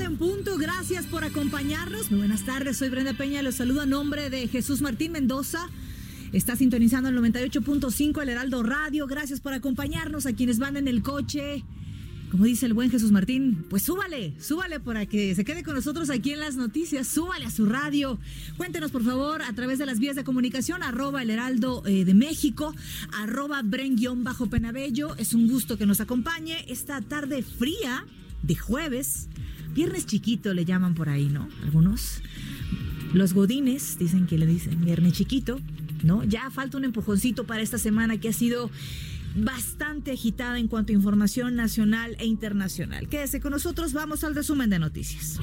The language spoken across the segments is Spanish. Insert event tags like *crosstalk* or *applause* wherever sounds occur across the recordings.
Tarde en punto, gracias por acompañarnos. Muy buenas tardes, soy Brenda Peña, los saludo a nombre de Jesús Martín Mendoza. Está sintonizando el 98.5 el Heraldo Radio. Gracias por acompañarnos a quienes van en el coche. Como dice el buen Jesús Martín, pues súbale, súbale para que se quede con nosotros aquí en las noticias, súbale a su radio. Cuéntenos por favor a través de las vías de comunicación, arroba el Heraldo eh, de México, arroba Bren-Penabello. Es un gusto que nos acompañe esta tarde fría de jueves. Viernes chiquito le llaman por ahí, ¿no? Algunos. Los godines dicen que le dicen viernes chiquito, ¿no? Ya falta un empujoncito para esta semana que ha sido bastante agitada en cuanto a información nacional e internacional. Quédese con nosotros, vamos al resumen de noticias.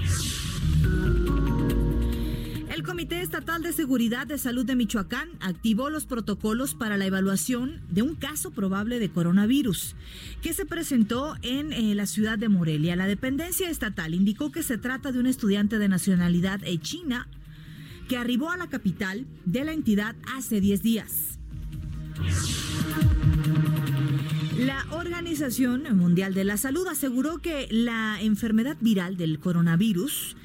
El Comité Estatal de Seguridad de Salud de Michoacán activó los protocolos para la evaluación de un caso probable de coronavirus que se presentó en eh, la ciudad de Morelia. La dependencia estatal indicó que se trata de un estudiante de nacionalidad eh, china que arribó a la capital de la entidad hace 10 días. La Organización Mundial de la Salud aseguró que la enfermedad viral del coronavirus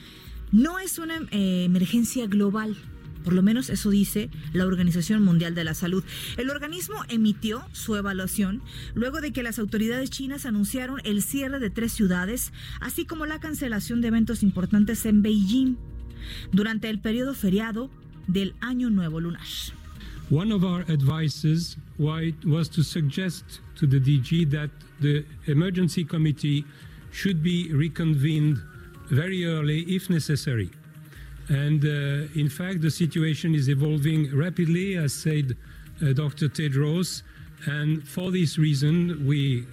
no es una eh, emergencia global. Por lo menos eso dice la Organización Mundial de la Salud. El organismo emitió su evaluación luego de que las autoridades chinas anunciaron el cierre de tres ciudades, así como la cancelación de eventos importantes en Beijing durante el periodo feriado del Año Nuevo Lunar. One of our advices was to suggest to the DG that the emergency committee should be reconvened very early if necessary. And uh, in fact, the situation is evolving rapidly, as said uh, Dr. Tedros. And for this reason, we,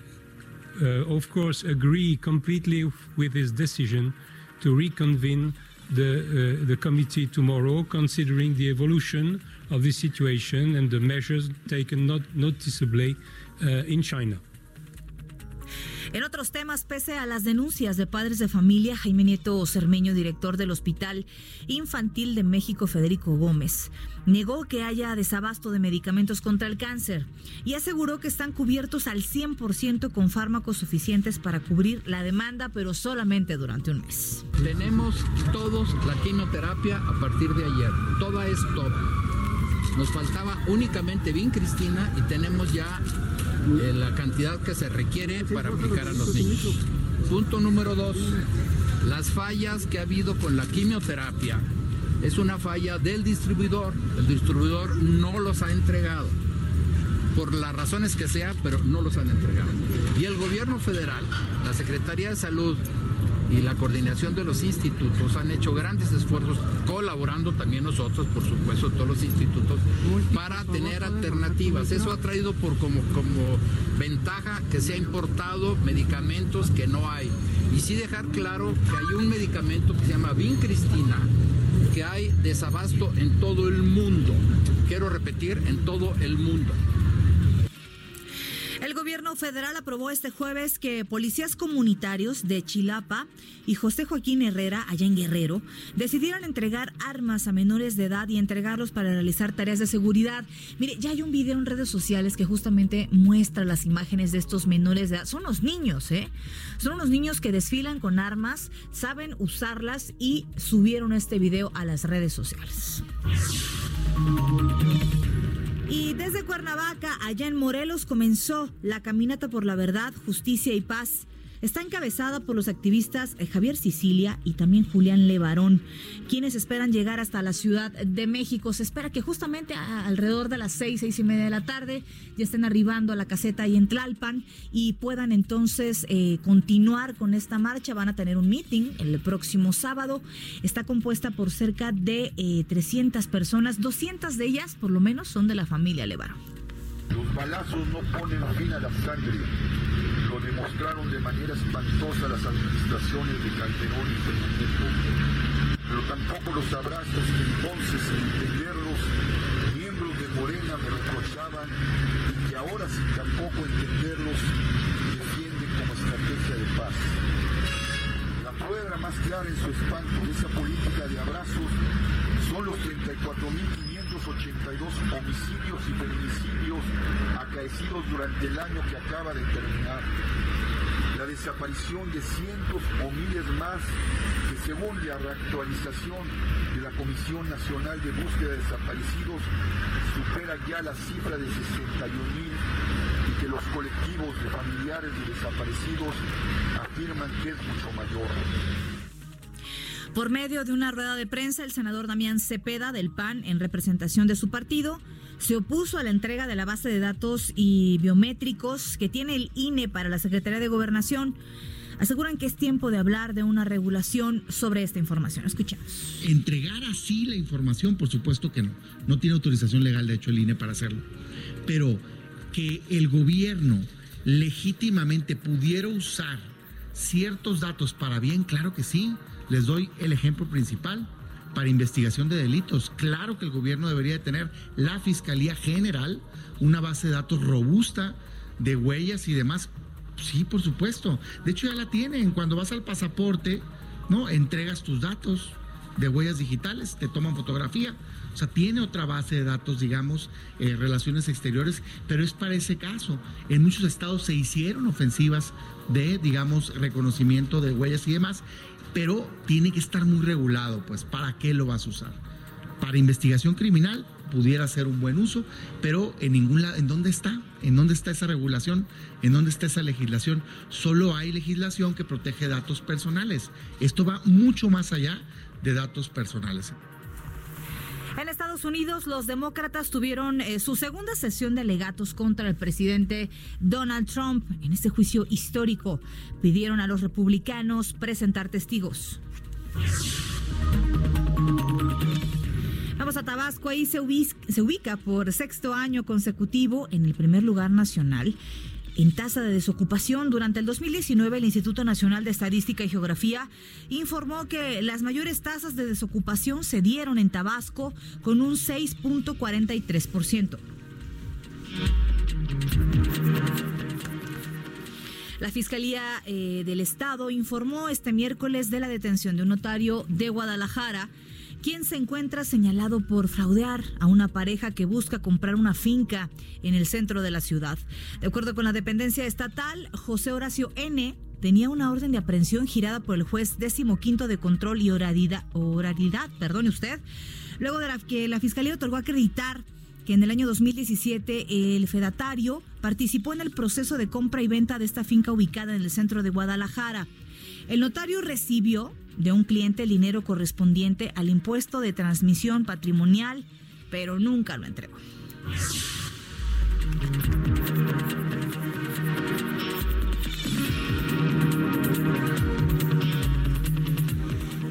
uh, of course, agree completely with his decision to reconvene the, uh, the committee tomorrow, considering the evolution of the situation and the measures taken not noticeably uh, in China. En otros temas, pese a las denuncias de padres de familia, Jaime Nieto Cermeño, director del Hospital Infantil de México, Federico Gómez, negó que haya desabasto de medicamentos contra el cáncer y aseguró que están cubiertos al 100% con fármacos suficientes para cubrir la demanda, pero solamente durante un mes. Tenemos todos la quimioterapia a partir de ayer. Toda es top. Nos faltaba únicamente Vin Cristina y tenemos ya eh, la cantidad que se requiere para aplicar a los niños. Punto número dos, las fallas que ha habido con la quimioterapia es una falla del distribuidor. El distribuidor no los ha entregado, por las razones que sea, pero no los han entregado. Y el gobierno federal, la Secretaría de Salud, y la coordinación de los institutos han hecho grandes esfuerzos, colaborando también nosotros, por supuesto, todos los institutos, para tener alternativas. Eso ha traído por como, como ventaja que se ha importado medicamentos que no hay. Y sí dejar claro que hay un medicamento que se llama Vincristina, que hay desabasto en todo el mundo. Quiero repetir, en todo el mundo. Federal aprobó este jueves que policías comunitarios de Chilapa y José Joaquín Herrera, allá en Guerrero, decidieron entregar armas a menores de edad y entregarlos para realizar tareas de seguridad. Mire, ya hay un video en redes sociales que justamente muestra las imágenes de estos menores de edad. Son los niños, ¿eh? Son unos niños que desfilan con armas, saben usarlas y subieron este video a las redes sociales. Y desde Cuernavaca, allá en Morelos, comenzó la caminata por la verdad, justicia y paz está encabezada por los activistas eh, Javier Sicilia y también Julián Levarón, quienes esperan llegar hasta la Ciudad de México. Se espera que justamente alrededor de las seis, seis y media de la tarde ya estén arribando a la caseta ahí en Tlalpan y puedan entonces eh, continuar con esta marcha. Van a tener un meeting el próximo sábado. Está compuesta por cerca de 300 eh, personas, 200 de ellas por lo menos son de la familia Levarón. Los balazos no ponen fin a la sangre lo demostraron de manera espantosa las administraciones de Calderón y Peña Pero tampoco los abrazos que entonces, sin entenderlos, miembros de Morena me reprochaban y que ahora, sin tampoco entenderlos, defienden como estrategia de paz. La prueba más clara en su espanto de esa política de abrazos son los 34.582 homicidios y feminicidios acaecidos durante el año que acaba de terminar. La desaparición de cientos o miles más que según la reactualización de la Comisión Nacional de Búsqueda de Desaparecidos supera ya la cifra de 61 mil y que los colectivos de familiares de desaparecidos afirman que es mucho mayor. Por medio de una rueda de prensa, el senador Damián Cepeda del PAN, en representación de su partido, se opuso a la entrega de la base de datos y biométricos que tiene el INE para la Secretaría de Gobernación. Aseguran que es tiempo de hablar de una regulación sobre esta información. Escuchamos. Entregar así la información, por supuesto que no. No tiene autorización legal, de hecho, el INE para hacerlo. Pero que el gobierno legítimamente pudiera usar ciertos datos para bien, claro que sí. Les doy el ejemplo principal para investigación de delitos. Claro que el gobierno debería de tener la Fiscalía General una base de datos robusta de huellas y demás. Sí, por supuesto. De hecho ya la tienen. Cuando vas al pasaporte, ¿no? Entregas tus datos de huellas digitales, te toman fotografía. O sea, tiene otra base de datos, digamos, eh, relaciones exteriores, pero es para ese caso. En muchos estados se hicieron ofensivas de, digamos, reconocimiento de huellas y demás, pero tiene que estar muy regulado, pues, ¿para qué lo vas a usar? Para investigación criminal pudiera ser un buen uso, pero en ningún lado, ¿en dónde está? ¿En dónde está esa regulación? ¿En dónde está esa legislación? Solo hay legislación que protege datos personales. Esto va mucho más allá de datos personales. Unidos, los demócratas tuvieron eh, su segunda sesión de alegatos contra el presidente Donald Trump. En este juicio histórico, pidieron a los republicanos presentar testigos. Vamos a Tabasco, ahí se ubica por sexto año consecutivo en el primer lugar nacional en tasa de desocupación. Durante el 2019, el Instituto Nacional de Estadística y Geografía informó que las mayores tasas de desocupación se dieron en Tabasco con un 6.43%. La Fiscalía eh, del Estado informó este miércoles de la detención de un notario de Guadalajara quien se encuentra señalado por fraudear a una pareja que busca comprar una finca en el centro de la ciudad. De acuerdo con la dependencia estatal, José Horacio N tenía una orden de aprehensión girada por el juez décimo quinto de control y oralidad, perdone usted, luego de que la fiscalía otorgó acreditar que en el año 2017 el fedatario participó en el proceso de compra y venta de esta finca ubicada en el centro de Guadalajara. El notario recibió de un cliente el dinero correspondiente al impuesto de transmisión patrimonial, pero nunca lo entregó.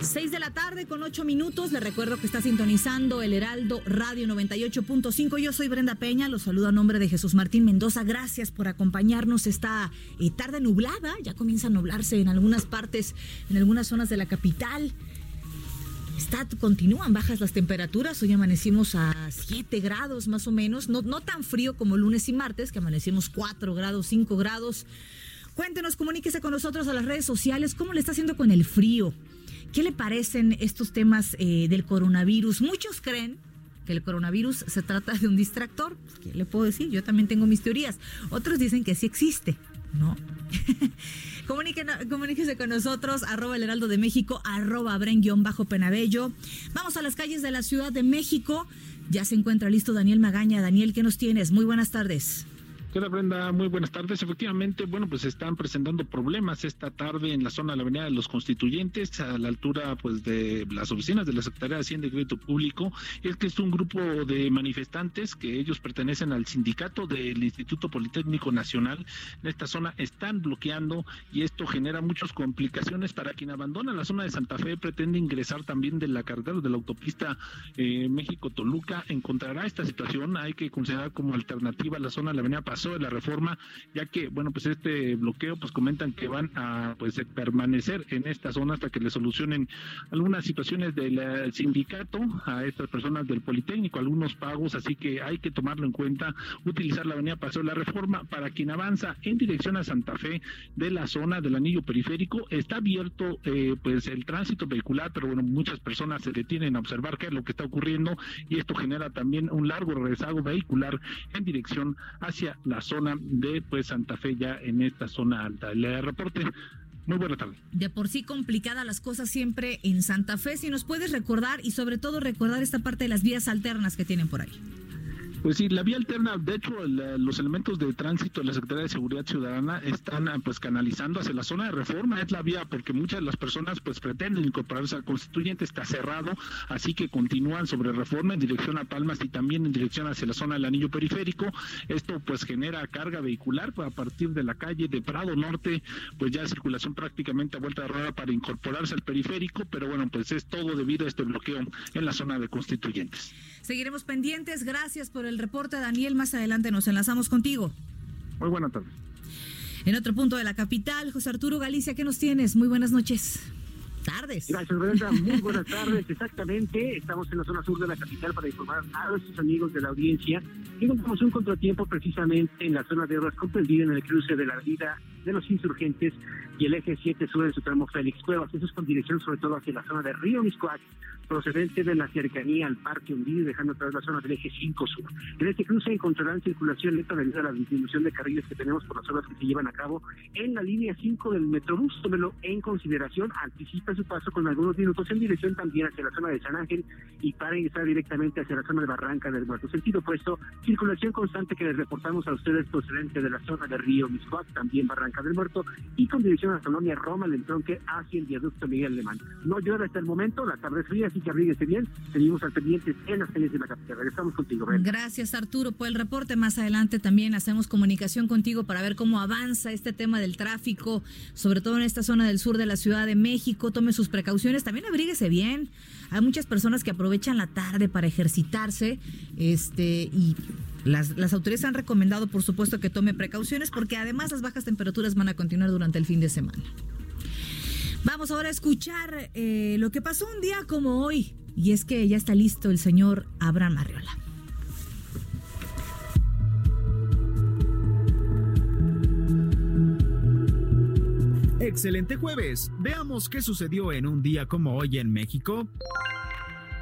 6 de la tarde con 8 minutos. Le recuerdo que está sintonizando el Heraldo Radio 98.5. Yo soy Brenda Peña. Los saludo a nombre de Jesús Martín Mendoza. Gracias por acompañarnos esta eh, tarde nublada. Ya comienza a nublarse en algunas partes, en algunas zonas de la capital. Está, continúan bajas las temperaturas. Hoy amanecimos a 7 grados más o menos. No, no tan frío como lunes y martes, que amanecimos 4 grados, 5 grados. Cuéntenos, comuníquese con nosotros a las redes sociales. ¿Cómo le está haciendo con el frío? ¿Qué le parecen estos temas eh, del coronavirus? Muchos creen que el coronavirus se trata de un distractor. ¿Qué le puedo decir? Yo también tengo mis teorías. Otros dicen que sí existe, ¿no? *laughs* comuníquese con nosotros, arroba el heraldo de México, arroba bren-penabello. Vamos a las calles de la Ciudad de México. Ya se encuentra listo Daniel Magaña. Daniel, ¿qué nos tienes? Muy buenas tardes. ¿Qué Brenda? Muy buenas tardes. Efectivamente, bueno, pues están presentando problemas esta tarde en la zona de la Avenida de los Constituyentes, a la altura pues de las oficinas de la Secretaría de Hacienda y Crédito Público. Es que es un grupo de manifestantes que ellos pertenecen al sindicato del Instituto Politécnico Nacional. En esta zona están bloqueando y esto genera muchas complicaciones para quien abandona la zona de Santa Fe, pretende ingresar también de la carretera de la autopista eh, México-Toluca. Encontrará esta situación, hay que considerar como alternativa la zona de la Avenida de la reforma, ya que, bueno, pues este bloqueo, pues comentan que van a pues permanecer en esta zona hasta que le solucionen algunas situaciones del eh, sindicato a estas personas del Politécnico, algunos pagos, así que hay que tomarlo en cuenta, utilizar la avenida Paseo de la Reforma para quien avanza en dirección a Santa Fe de la zona del anillo periférico. Está abierto eh, pues el tránsito vehicular, pero bueno, muchas personas se detienen a observar qué es lo que está ocurriendo y esto genera también un largo rezago vehicular en dirección hacia la zona de pues Santa Fe ya en esta zona alta. Le reporte muy buena tarde. De por sí complicada las cosas siempre en Santa Fe. Si nos puedes recordar y sobre todo recordar esta parte de las vías alternas que tienen por ahí. Pues sí, la vía alterna, de hecho, los elementos de tránsito de la Secretaría de Seguridad Ciudadana están ah, pues canalizando hacia la zona de reforma, es la vía porque muchas de las personas pues pretenden incorporarse al constituyente, está cerrado, así que continúan sobre reforma en dirección a Palmas y también en dirección hacia la zona del anillo periférico. Esto pues genera carga vehicular pues, a partir de la calle de Prado Norte, pues ya circulación prácticamente a vuelta de rueda para incorporarse al periférico, pero bueno, pues es todo debido a este bloqueo en la zona de constituyentes. Seguiremos pendientes, gracias por el reporte, Daniel. Más adelante nos enlazamos contigo. Muy buenas tardes. En otro punto de la capital, José Arturo Galicia, ¿qué nos tienes? Muy buenas noches. Tardes. Gracias, Brenda. Muy buenas tardes. Exactamente. Estamos en la zona sur de la capital para informar a nuestros amigos de la audiencia. Y Encontramos un contratiempo precisamente en la zona de obras comprendida en el cruce de la vida de los insurgentes y el eje 7 sur en su tramo Félix Cuevas. Eso es con dirección sobre todo hacia la zona de Río Miscuac procedente de la cercanía al Parque Hundido y dejando atrás la zona del eje 5 sur. En este cruce encontrarán circulación lenta debido a la disminución de carriles que tenemos por las obras que se llevan a cabo en la línea 5 del Metrobús. Tómelo en consideración, anticipa su paso con algunos minutos en dirección también hacia la zona de San Ángel y para ingresar directamente hacia la zona de Barranca del Muerto. Sentido opuesto, circulación constante que les reportamos a ustedes procedente de la zona de Río Miscuac, también Barranca del Muerto y con dirección a la colonia Roma, el entronque hacia el viaducto Miguel Alemán. No llueve hasta el momento, la tarde es fría, que abríguese bien. Seguimos al pendiente en las calles de la capital. Regresamos contigo, Gracias, Arturo, por el reporte. Más adelante también hacemos comunicación contigo para ver cómo avanza este tema del tráfico, sobre todo en esta zona del sur de la Ciudad de México. Tome sus precauciones. También abríguese bien. Hay muchas personas que aprovechan la tarde para ejercitarse este y las, las, autoridades han recomendado, por supuesto, que tome precauciones porque además las bajas temperaturas van a continuar durante el fin de semana. Vamos ahora a escuchar eh, lo que pasó un día como hoy. Y es que ya está listo el señor Abraham Arriola. Excelente jueves. Veamos qué sucedió en un día como hoy en México.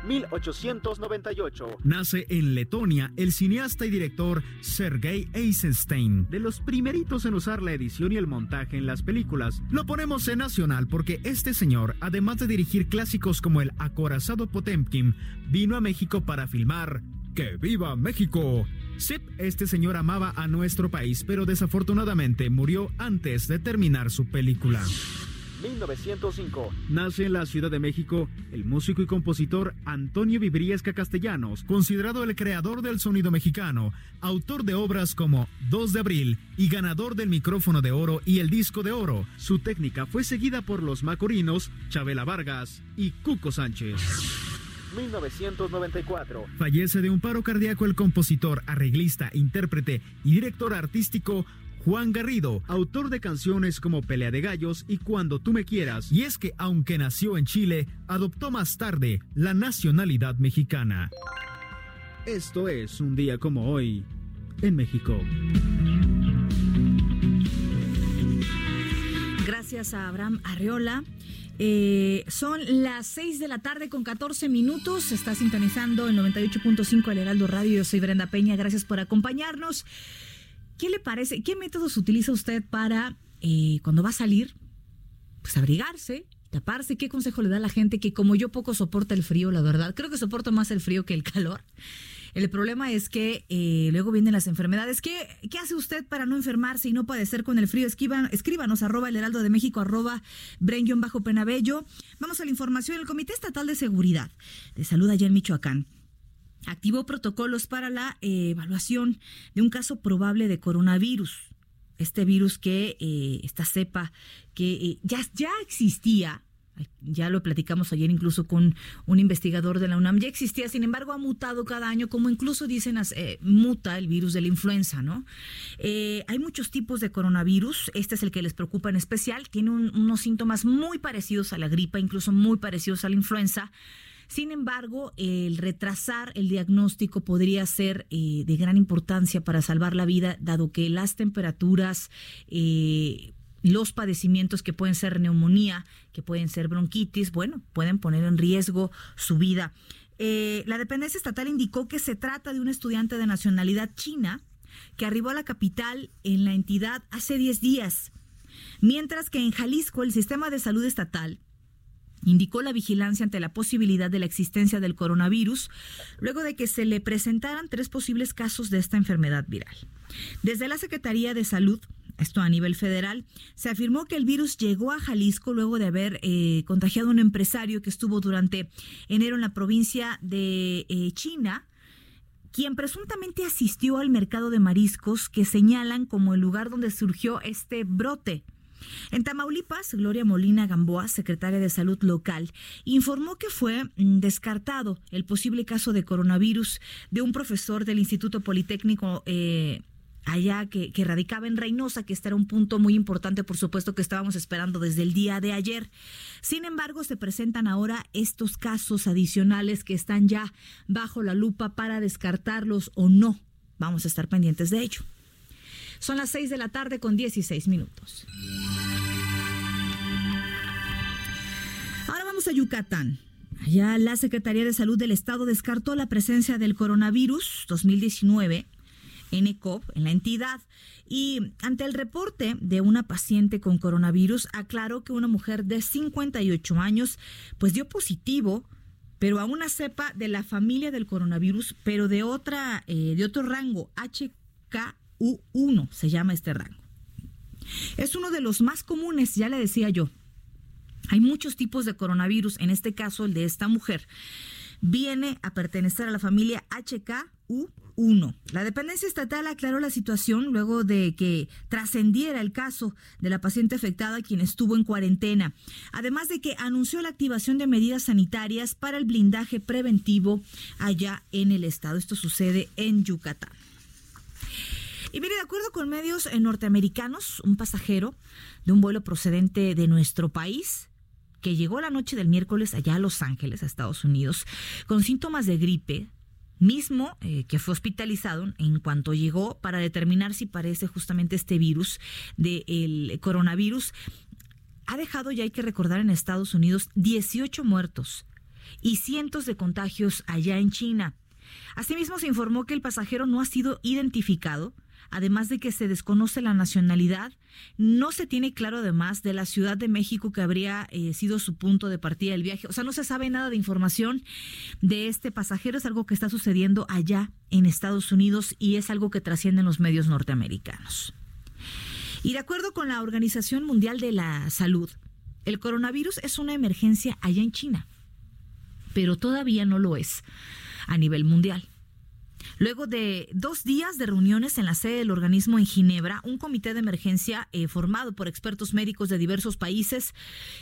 1898. Nace en Letonia el cineasta y director Sergei Eisenstein, de los primeritos en usar la edición y el montaje en las películas. Lo ponemos en nacional porque este señor, además de dirigir clásicos como El acorazado Potemkin, vino a México para filmar ¡Que viva México! Sí, este señor amaba a nuestro país, pero desafortunadamente murió antes de terminar su película. 1905. Nace en la Ciudad de México el músico y compositor Antonio Vibriesca Castellanos, considerado el creador del sonido mexicano, autor de obras como 2 de abril y ganador del micrófono de oro y el disco de oro. Su técnica fue seguida por los Macorinos, Chabela Vargas y Cuco Sánchez. 1994. Fallece de un paro cardíaco el compositor, arreglista, intérprete y director artístico Juan Garrido, autor de canciones como Pelea de Gallos y Cuando tú me quieras. Y es que aunque nació en Chile, adoptó más tarde la nacionalidad mexicana. Esto es un día como hoy en México. Gracias a Abraham Arreola. Eh, son las 6 de la tarde con 14 minutos. Está sintonizando el 98.5 El Heraldo Radio. Yo soy Brenda Peña. Gracias por acompañarnos. ¿Qué le parece? ¿Qué métodos utiliza usted para eh, cuando va a salir, pues abrigarse, taparse. ¿Qué consejo le da a la gente que como yo poco soporta el frío, la verdad? Creo que soporto más el frío que el calor. El problema es que eh, luego vienen las enfermedades. ¿Qué, ¿Qué, hace usted para no enfermarse y no padecer con el frío? Escriban, escríbanos arroba el heraldo de México arroba bajo penabello. Vamos a la información. El Comité Estatal de Seguridad de Salud allá en Michoacán activó protocolos para la eh, evaluación de un caso probable de coronavirus. Este virus que, eh, esta cepa que ya, ya existía ya lo platicamos ayer incluso con un investigador de la UNAM, ya existía, sin embargo ha mutado cada año, como incluso dicen, eh, muta el virus de la influenza, ¿no? Eh, hay muchos tipos de coronavirus, este es el que les preocupa en especial, tiene unos síntomas muy parecidos a la gripa, incluso muy parecidos a la influenza. Sin embargo, el retrasar el diagnóstico podría ser eh, de gran importancia para salvar la vida, dado que las temperaturas los padecimientos que pueden ser neumonía, que pueden ser bronquitis, bueno, pueden poner en riesgo su vida. Eh, la dependencia estatal indicó que se trata de un estudiante de nacionalidad china que arribó a la capital en la entidad hace 10 días, mientras que en Jalisco el sistema de salud estatal indicó la vigilancia ante la posibilidad de la existencia del coronavirus, luego de que se le presentaran tres posibles casos de esta enfermedad viral. Desde la Secretaría de Salud esto a nivel federal, se afirmó que el virus llegó a Jalisco luego de haber eh, contagiado a un empresario que estuvo durante enero en la provincia de eh, China quien presuntamente asistió al mercado de mariscos que señalan como el lugar donde surgió este brote. En Tamaulipas, Gloria Molina Gamboa, secretaria de Salud local, informó que fue mm, descartado el posible caso de coronavirus de un profesor del Instituto Politécnico eh, allá que, radicaba en Reynosa, que este era un punto muy importante, por supuesto, que estábamos esperando desde el día de ayer. Sin embargo, se presentan ahora estos casos adicionales que están ya bajo la lupa para descartarlos o no. Vamos a estar pendientes de ello. Son las 6 de la tarde con 16 minutos. Ahora vamos a Yucatán. Allá la Secretaría de Salud del Estado descartó la presencia del coronavirus 2019 NCOV en la entidad. Y ante el reporte de una paciente con coronavirus, aclaró que una mujer de 58 años pues dio positivo pero a una cepa de la familia del coronavirus, pero de otra, eh, de otro rango, HKU1 se llama este rango. Es uno de los más comunes, ya le decía yo. Hay muchos tipos de coronavirus, en este caso el de esta mujer. Viene a pertenecer a la familia HKU1 la dependencia estatal aclaró la situación luego de que trascendiera el caso de la paciente afectada quien estuvo en cuarentena, además de que anunció la activación de medidas sanitarias para el blindaje preventivo allá en el estado. Esto sucede en Yucatán. Y mire, de acuerdo con medios norteamericanos, un pasajero de un vuelo procedente de nuestro país que llegó la noche del miércoles allá a Los Ángeles, a Estados Unidos, con síntomas de gripe, mismo eh, que fue hospitalizado en cuanto llegó para determinar si parece justamente este virus del coronavirus. Ha dejado, ya hay que recordar, en Estados Unidos 18 muertos y cientos de contagios allá en China. Asimismo, se informó que el pasajero no ha sido identificado además de que se desconoce la nacionalidad, no se tiene claro además de la Ciudad de México que habría eh, sido su punto de partida del viaje. O sea, no se sabe nada de información de este pasajero, es algo que está sucediendo allá en Estados Unidos y es algo que trasciende en los medios norteamericanos. Y de acuerdo con la Organización Mundial de la Salud, el coronavirus es una emergencia allá en China, pero todavía no lo es a nivel mundial. Luego de dos días de reuniones en la sede del organismo en Ginebra, un comité de emergencia eh, formado por expertos médicos de diversos países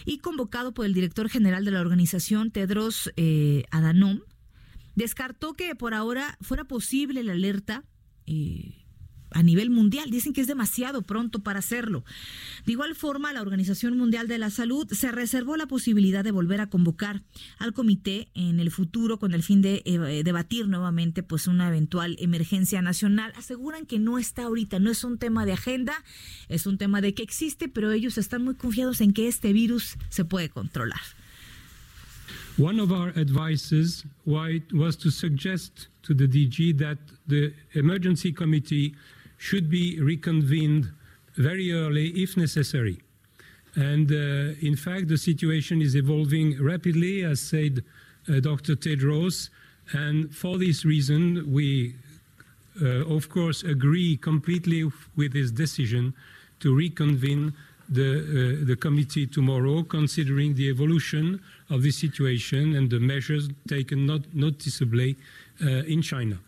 y convocado por el director general de la organización, Tedros eh, Adhanom, descartó que por ahora fuera posible la alerta eh, a nivel mundial. Dicen que es demasiado pronto para hacerlo. De igual forma, la Organización Mundial de la Salud se reservó la posibilidad de volver a convocar al comité en el futuro con el fin de eh, debatir nuevamente pues una eventual emergencia nacional. Aseguran que no está ahorita, no es un tema de agenda, es un tema de que existe, pero ellos están muy confiados en que este virus se puede controlar. One of our advices was to suggest to the DG that the emergency committee should be reconvened very early if necessary. And uh, in fact, the situation is evolving rapidly, as said uh, Dr. Tedros. And for this reason, we, uh, of course, agree completely with his decision to reconvene the, uh, the committee tomorrow, considering the evolution of the situation and the measures taken not noticeably uh, in China.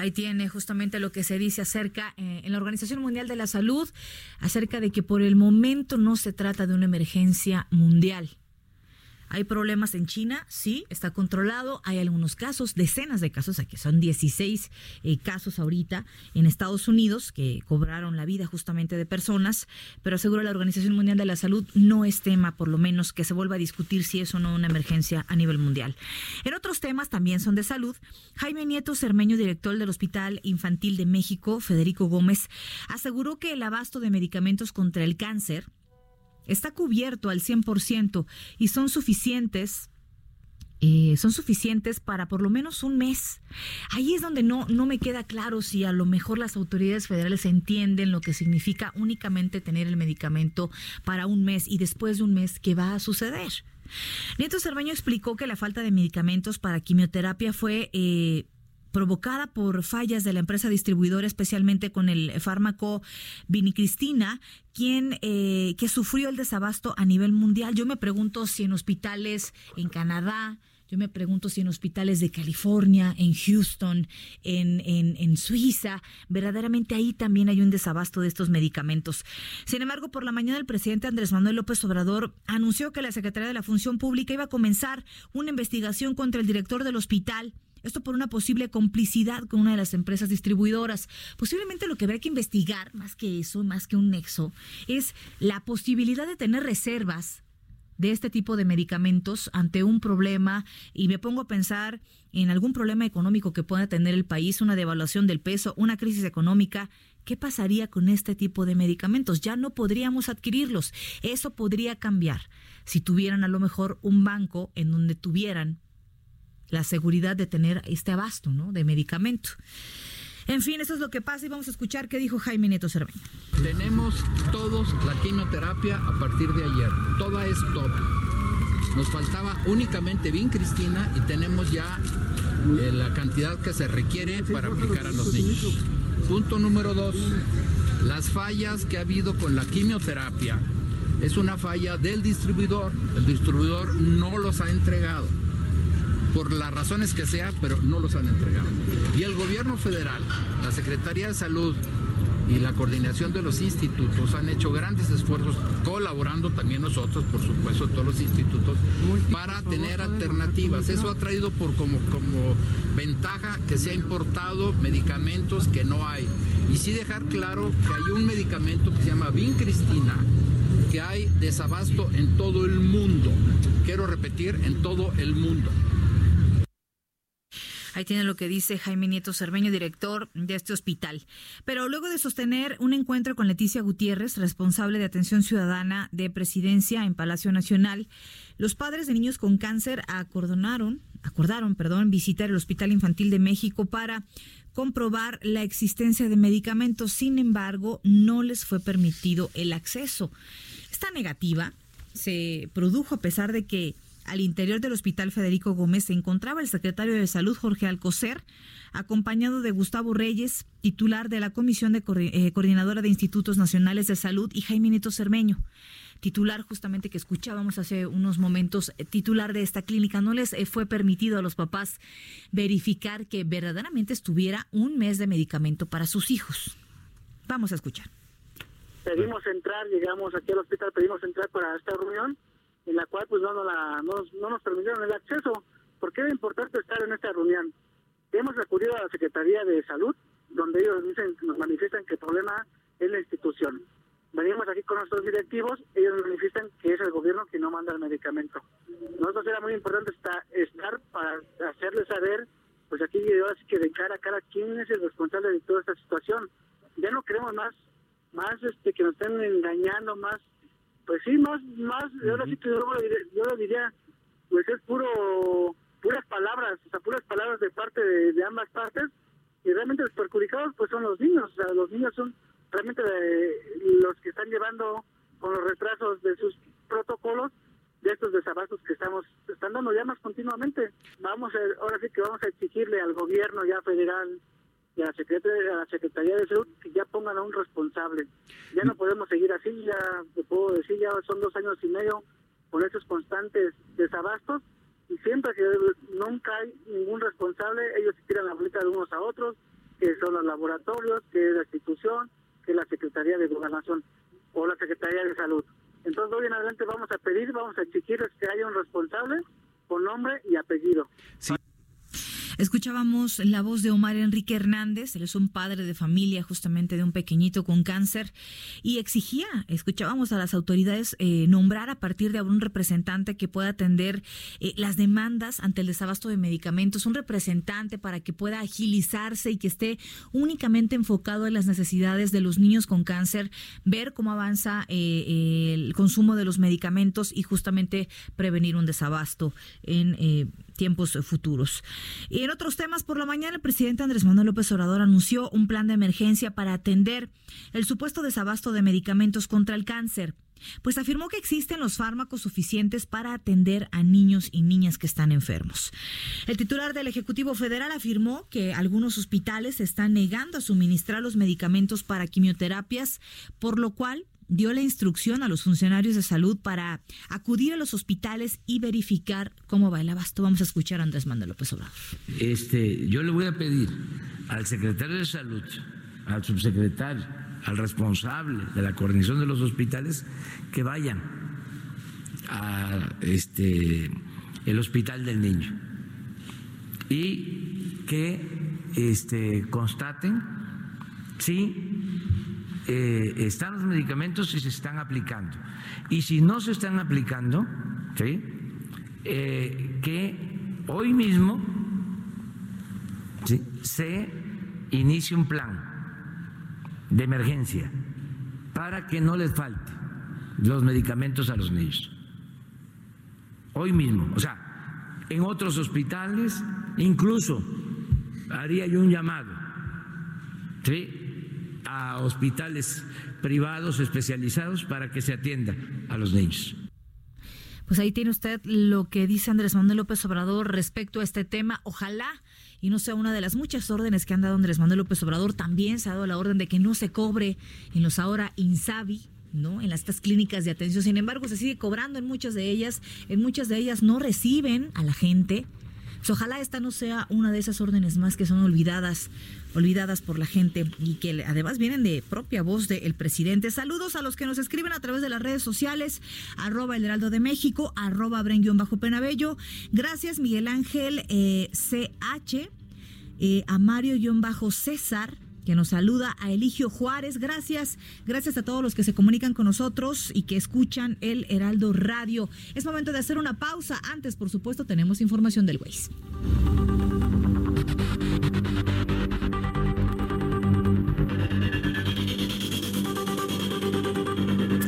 Ahí tiene justamente lo que se dice acerca eh, en la Organización Mundial de la Salud, acerca de que por el momento no se trata de una emergencia mundial. Hay problemas en China, sí, está controlado. Hay algunos casos, decenas de casos, aquí son 16 eh, casos ahorita en Estados Unidos que cobraron la vida justamente de personas, pero asegura la Organización Mundial de la Salud no es tema, por lo menos, que se vuelva a discutir si es o no una emergencia a nivel mundial. En otros temas también son de salud. Jaime Nieto Cermeño, director del Hospital Infantil de México, Federico Gómez, aseguró que el abasto de medicamentos contra el cáncer está cubierto al 100% y son suficientes eh, son suficientes para por lo menos un mes. Ahí es donde no, no me queda claro si a lo mejor las autoridades federales entienden lo que significa únicamente tener el medicamento para un mes y después de un mes, ¿qué va a suceder? Nieto Cerveño explicó que la falta de medicamentos para quimioterapia fue... Eh, provocada por fallas de la empresa distribuidora, especialmente con el fármaco vinicristina, quien eh, que sufrió el desabasto a nivel mundial. Yo me pregunto si en hospitales en Canadá, yo me pregunto si en hospitales de California, en Houston, en, en, en, Suiza, verdaderamente ahí también hay un desabasto de estos medicamentos. Sin embargo, por la mañana el presidente Andrés Manuel López Obrador anunció que la Secretaría de la Función Pública iba a comenzar una investigación contra el director del hospital esto por una posible complicidad con una de las empresas distribuidoras. Posiblemente lo que habrá que investigar, más que eso, más que un nexo, es la posibilidad de tener reservas de este tipo de medicamentos ante un problema y me pongo a pensar en algún problema económico que pueda tener el país, una devaluación del peso, una crisis económica, ¿qué pasaría con este tipo de medicamentos? Ya no podríamos adquirirlos. Eso podría cambiar si tuvieran a lo mejor un banco en donde tuvieran la seguridad de tener este abasto de medicamento. En fin, eso es lo que pasa y vamos a escuchar qué dijo Jaime Neto Cerveño. Tenemos todos la quimioterapia a partir de ayer. Toda es top. Nos faltaba únicamente bien Cristina y tenemos ya eh, la cantidad que se requiere para aplicar a los niños. Punto número dos. Las fallas que ha habido con la quimioterapia es una falla del distribuidor. El distribuidor no los ha entregado por las razones que sea, pero no los han entregado. Y el gobierno federal, la Secretaría de Salud y la coordinación de los institutos han hecho grandes esfuerzos, colaborando también nosotros, por supuesto, todos los institutos, para tener alternativas. Eso ha traído por como, como ventaja que se ha importado medicamentos que no hay. Y sí dejar claro que hay un medicamento que se llama Vincristina, que hay desabasto en todo el mundo. Quiero repetir, en todo el mundo. Ahí tiene lo que dice Jaime Nieto Cerveño, director de este hospital. Pero luego de sostener un encuentro con Leticia Gutiérrez, responsable de atención ciudadana de presidencia en Palacio Nacional, los padres de niños con cáncer acordonaron, acordaron, perdón, visitar el Hospital Infantil de México para comprobar la existencia de medicamentos. Sin embargo, no les fue permitido el acceso. Esta negativa se produjo a pesar de que al interior del Hospital Federico Gómez se encontraba el secretario de Salud Jorge Alcocer, acompañado de Gustavo Reyes, titular de la Comisión de eh, Coordinadora de Institutos Nacionales de Salud, y Jaime Neto Cermeño, titular justamente que escuchábamos hace unos momentos, eh, titular de esta clínica. No les eh, fue permitido a los papás verificar que verdaderamente estuviera un mes de medicamento para sus hijos. Vamos a escuchar. Pedimos entrar, llegamos aquí al hospital, pedimos entrar para esta reunión en la cual pues no, no, la, no, no nos permitieron el acceso, porque era importante estar en esta reunión. Hemos acudido a la Secretaría de Salud, donde ellos dicen, nos manifiestan que el problema es la institución. Venimos aquí con nuestros directivos, ellos nos manifiestan que es el gobierno que no manda el medicamento. Nosotros era muy importante estar, estar para hacerles saber, pues aquí así que de cara a cara, quién es el responsable de toda esta situación. Ya no queremos más, más este que nos estén engañando, más pues sí, más, más, ahora sí que yo, lo diría, pues es puro, puras palabras, o sea, puras palabras de parte de, ambas partes, y realmente los perjudicados pues son los niños, o sea, los niños son realmente los que están llevando con los retrasos de sus protocolos de estos desabastos que estamos están dando ya más continuamente. Vamos a, ahora sí que vamos a exigirle al gobierno ya federal y a la Secretaría, a la Secretaría de Salud que ya pongan a un responsable. Ya no podemos seguir así, ya te puedo decir, ya son dos años y medio con esos constantes desabastos y siempre que nunca hay ningún responsable, ellos tiran la bolita de unos a otros, que son los laboratorios, que es la institución, que es la Secretaría de Gobernación o la Secretaría de Salud. Entonces, hoy en adelante vamos a pedir, vamos a exigirles que haya un responsable con nombre y apellido. Escuchábamos la voz de Omar Enrique Hernández, él es un padre de familia justamente de un pequeñito con cáncer y exigía, escuchábamos a las autoridades eh, nombrar a partir de ahora un representante que pueda atender eh, las demandas ante el desabasto de medicamentos, un representante para que pueda agilizarse y que esté únicamente enfocado en las necesidades de los niños con cáncer, ver cómo avanza eh, el consumo de los medicamentos y justamente prevenir un desabasto en tiempos futuros. Y en otros temas, por la mañana el presidente Andrés Manuel López Obrador anunció un plan de emergencia para atender el supuesto desabasto de medicamentos contra el cáncer pues afirmó que existen los fármacos suficientes para atender a niños y niñas que están enfermos. El titular del Ejecutivo Federal afirmó que algunos hospitales están negando a suministrar los medicamentos para quimioterapias, por lo cual dio la instrucción a los funcionarios de salud para acudir a los hospitales y verificar cómo va el abasto. Vamos a escuchar a Andrés Manuel López Obrador. Este, yo le voy a pedir al secretario de salud, al subsecretario, al responsable de la coordinación de los hospitales que vayan a este el hospital del niño y que este constaten si eh, están los medicamentos y se están aplicando. Y si no se están aplicando, eh, que hoy mismo se inicie un plan de emergencia para que no les falte los medicamentos a los niños. Hoy mismo, o sea, en otros hospitales, incluso haría yo un llamado, ¿sí? A hospitales privados especializados para que se atienda a los niños. Pues ahí tiene usted lo que dice Andrés Manuel López Obrador respecto a este tema. Ojalá y no sea una de las muchas órdenes que han dado Andrés Manuel López Obrador. También se ha dado la orden de que no se cobre en los ahora INSABI, ¿no? En estas clínicas de atención. Sin embargo, se sigue cobrando en muchas de ellas. En muchas de ellas no reciben a la gente. Pues ojalá esta no sea una de esas órdenes más que son olvidadas olvidadas por la gente y que además vienen de propia voz del presidente. Saludos a los que nos escriben a través de las redes sociales, arroba el heraldo de México, arroba bajo penabello. Gracias Miguel Ángel eh, CH, eh, a Mario-César que nos saluda a Eligio Juárez. Gracias, gracias a todos los que se comunican con nosotros y que escuchan el Heraldo Radio. Es momento de hacer una pausa. Antes, por supuesto, tenemos información del Waze.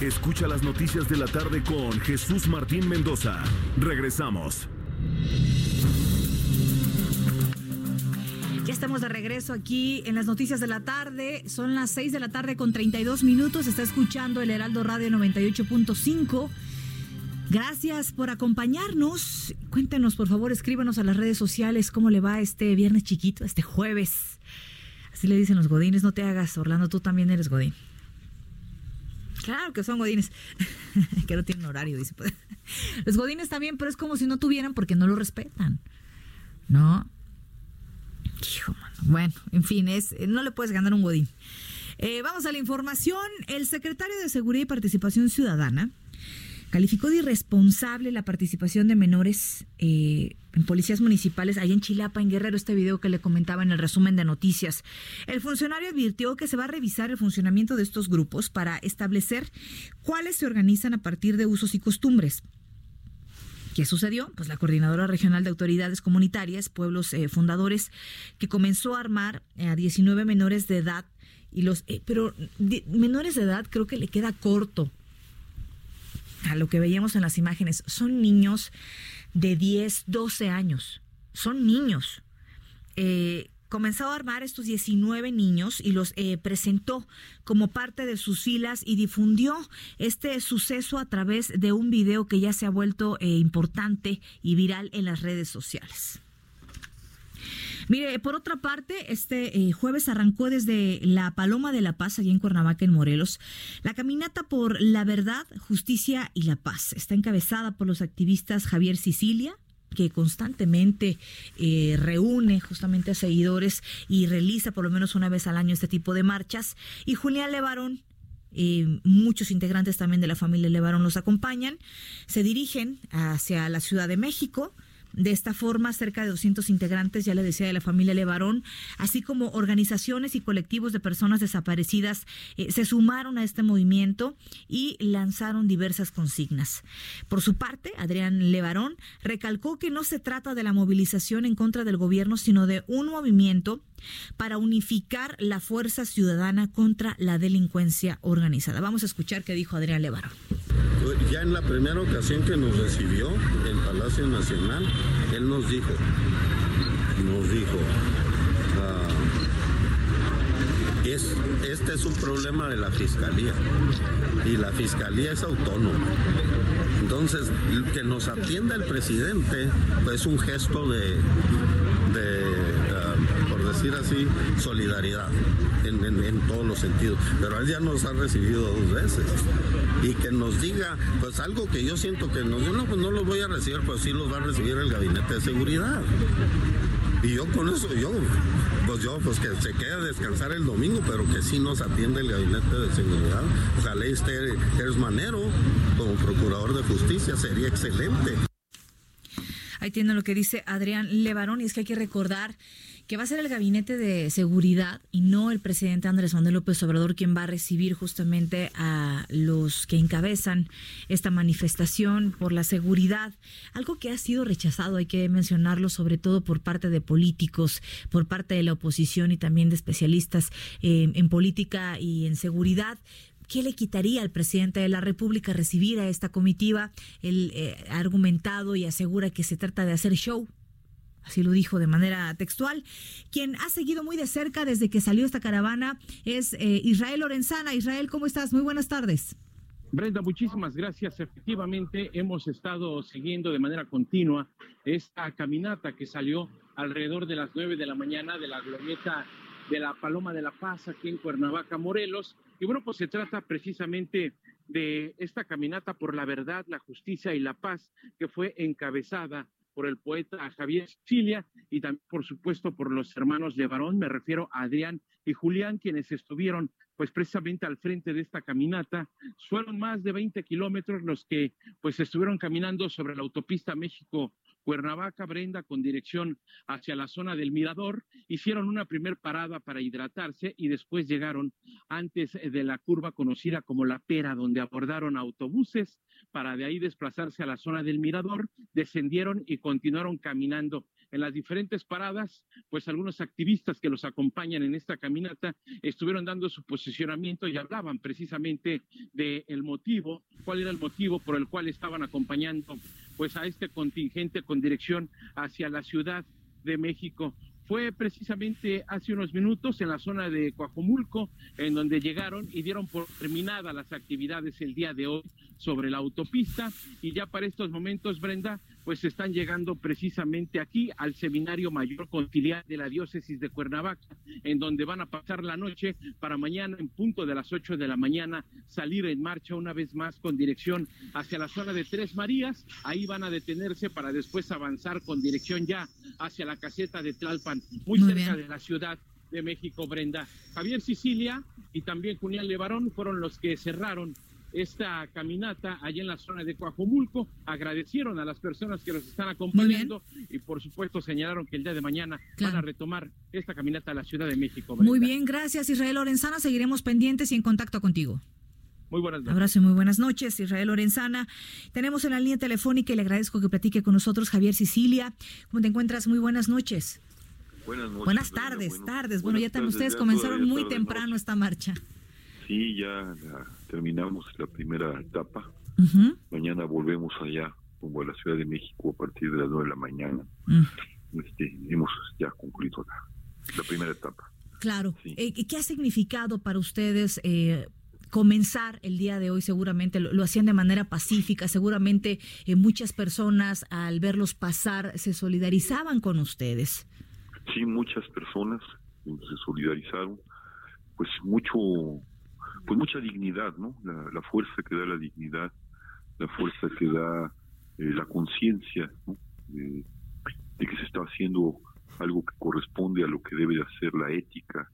Escucha las noticias de la tarde con Jesús Martín Mendoza. Regresamos. Ya estamos de regreso aquí en las noticias de la tarde. Son las 6 de la tarde con 32 minutos. Está escuchando el Heraldo Radio 98.5. Gracias por acompañarnos. Cuéntenos, por favor, escríbanos a las redes sociales cómo le va este viernes chiquito, este jueves. Así le dicen los godines, no te hagas, Orlando, tú también eres godín. Claro que son godines, *laughs* que no tienen horario, dice. Los godines también, pero es como si no tuvieran porque no lo respetan. ¿No? Hijo, mano. Bueno, en fin, es, no le puedes ganar un godín. Eh, vamos a la información. El secretario de Seguridad y Participación Ciudadana, Calificó de irresponsable la participación de menores eh, en policías municipales ahí en Chilapa, en Guerrero, este video que le comentaba en el resumen de noticias. El funcionario advirtió que se va a revisar el funcionamiento de estos grupos para establecer cuáles se organizan a partir de usos y costumbres. ¿Qué sucedió? Pues la Coordinadora Regional de Autoridades Comunitarias, Pueblos eh, Fundadores, que comenzó a armar a 19 menores de edad y los, eh, pero menores de edad creo que le queda corto a lo que veíamos en las imágenes, son niños de 10, 12 años. Son niños. Eh, comenzó a armar estos 19 niños y los eh, presentó como parte de sus filas y difundió este suceso a través de un video que ya se ha vuelto eh, importante y viral en las redes sociales. Mire, por otra parte, este eh, jueves arrancó desde la Paloma de la Paz, allí en Cuernavaca, en Morelos, la caminata por la verdad, justicia y la paz. Está encabezada por los activistas Javier Sicilia, que constantemente eh, reúne justamente a seguidores y realiza por lo menos una vez al año este tipo de marchas, y Julián Levarón, eh, muchos integrantes también de la familia Levarón los acompañan, se dirigen hacia la Ciudad de México, de esta forma, cerca de 200 integrantes, ya le decía, de la familia Levarón, así como organizaciones y colectivos de personas desaparecidas, eh, se sumaron a este movimiento y lanzaron diversas consignas. Por su parte, Adrián Levarón recalcó que no se trata de la movilización en contra del gobierno, sino de un movimiento para unificar la fuerza ciudadana contra la delincuencia organizada. Vamos a escuchar qué dijo Adrián Levarón. Ya en la primera ocasión que nos recibió Nacional, él nos dijo, nos dijo, ah, es, este es un problema de la fiscalía y la fiscalía es autónoma. Entonces, que nos atienda el presidente pues, es un gesto de, ah, por decir así, solidaridad en, todos los sentidos. Pero él ya nos ha recibido dos veces. Y que nos diga, pues algo que yo siento que nos no, pues no los voy a recibir, pues sí los va a recibir el gabinete de seguridad. Y yo con eso, yo, pues yo, pues que se quede a descansar el domingo, pero que sí nos atiende el gabinete de seguridad. Ojalá esté es Manero como procurador de justicia, sería excelente. Ahí tiene lo que dice Adrián Levarón, y es que hay que recordar que va a ser el gabinete de seguridad y no el presidente Andrés Manuel López Obrador quien va a recibir justamente a los que encabezan esta manifestación por la seguridad. Algo que ha sido rechazado, hay que mencionarlo, sobre todo por parte de políticos, por parte de la oposición y también de especialistas eh, en política y en seguridad. ¿Qué le quitaría al presidente de la República recibir a esta comitiva? Él eh, ha argumentado y asegura que se trata de hacer show, Así lo dijo de manera textual. Quien ha seguido muy de cerca desde que salió esta caravana es eh, Israel Lorenzana. Israel, ¿cómo estás? Muy buenas tardes. Brenda, muchísimas gracias. Efectivamente, hemos estado siguiendo de manera continua esta caminata que salió alrededor de las nueve de la mañana de la glorieta de la Paloma de la Paz aquí en Cuernavaca, Morelos. Y bueno, pues se trata precisamente de esta caminata por la verdad, la justicia y la paz que fue encabezada por el poeta Javier Cilia y también, por supuesto, por los hermanos Levarón, me refiero a Adrián y Julián, quienes estuvieron pues precisamente al frente de esta caminata. Fueron más de 20 kilómetros los que pues estuvieron caminando sobre la autopista México Cuernavaca, Brenda, con dirección hacia la zona del Mirador, hicieron una primer parada para hidratarse y después llegaron antes de la curva conocida como La Pera, donde abordaron autobuses para de ahí desplazarse a la zona del mirador, descendieron y continuaron caminando en las diferentes paradas, pues algunos activistas que los acompañan en esta caminata estuvieron dando su posicionamiento y hablaban precisamente del motivo, cuál era el motivo por el cual estaban acompañando pues a este contingente con dirección hacia la Ciudad de México. Fue precisamente hace unos minutos en la zona de Coajomulco, en donde llegaron y dieron por terminadas las actividades el día de hoy sobre la autopista. Y ya para estos momentos, Brenda, pues están llegando precisamente aquí al Seminario Mayor Conciliar de la Diócesis de Cuernavaca, en donde van a pasar la noche para mañana en punto de las 8 de la mañana salir en marcha una vez más con dirección hacia la zona de Tres Marías. Ahí van a detenerse para después avanzar con dirección ya hacia la caseta de Tlalpan, muy, cerca de la ciudad de México, Brenda. Javier Sicilia y también Julián Levarón fueron los que cerraron esta caminata allá en la zona de Coajomulco. Agradecieron a las personas que los están acompañando y por supuesto señalaron que el día de mañana van a retomar esta caminata a la Ciudad de México. Muy bien, gracias Israel Lorenzana. Seguiremos pendientes y en contacto contigo. Muy buenas noches. Abrazo y muy buenas noches, Israel Lorenzana. Tenemos en la línea telefónica y le agradezco que platique con nosotros Javier Sicilia. ¿Cómo te encuentras? Muy buenas noches. Buenas noches. Buenas tardes, tardes. Bueno, ya también ustedes comenzaron muy temprano esta marcha. Sí, ya terminamos la primera etapa. Mañana volvemos allá, como a la Ciudad de México, a partir de las 9 de la mañana. Este, hemos ya concluido la, primera etapa. Claro. Eh, ¿Qué ha significado para ustedes eh, comenzar el día de hoy seguramente lo, hacían de manera pacífica, seguramente eh, muchas personas al verlos pasar se solidarizaban con ustedes. Sí, muchas personas se solidarizaron, pues mucho pues mucha dignidad, ¿no? La, fuerza que da la dignidad, la fuerza que da eh, la conciencia, de, que se está haciendo algo que corresponde a lo que debe de hacer la ética,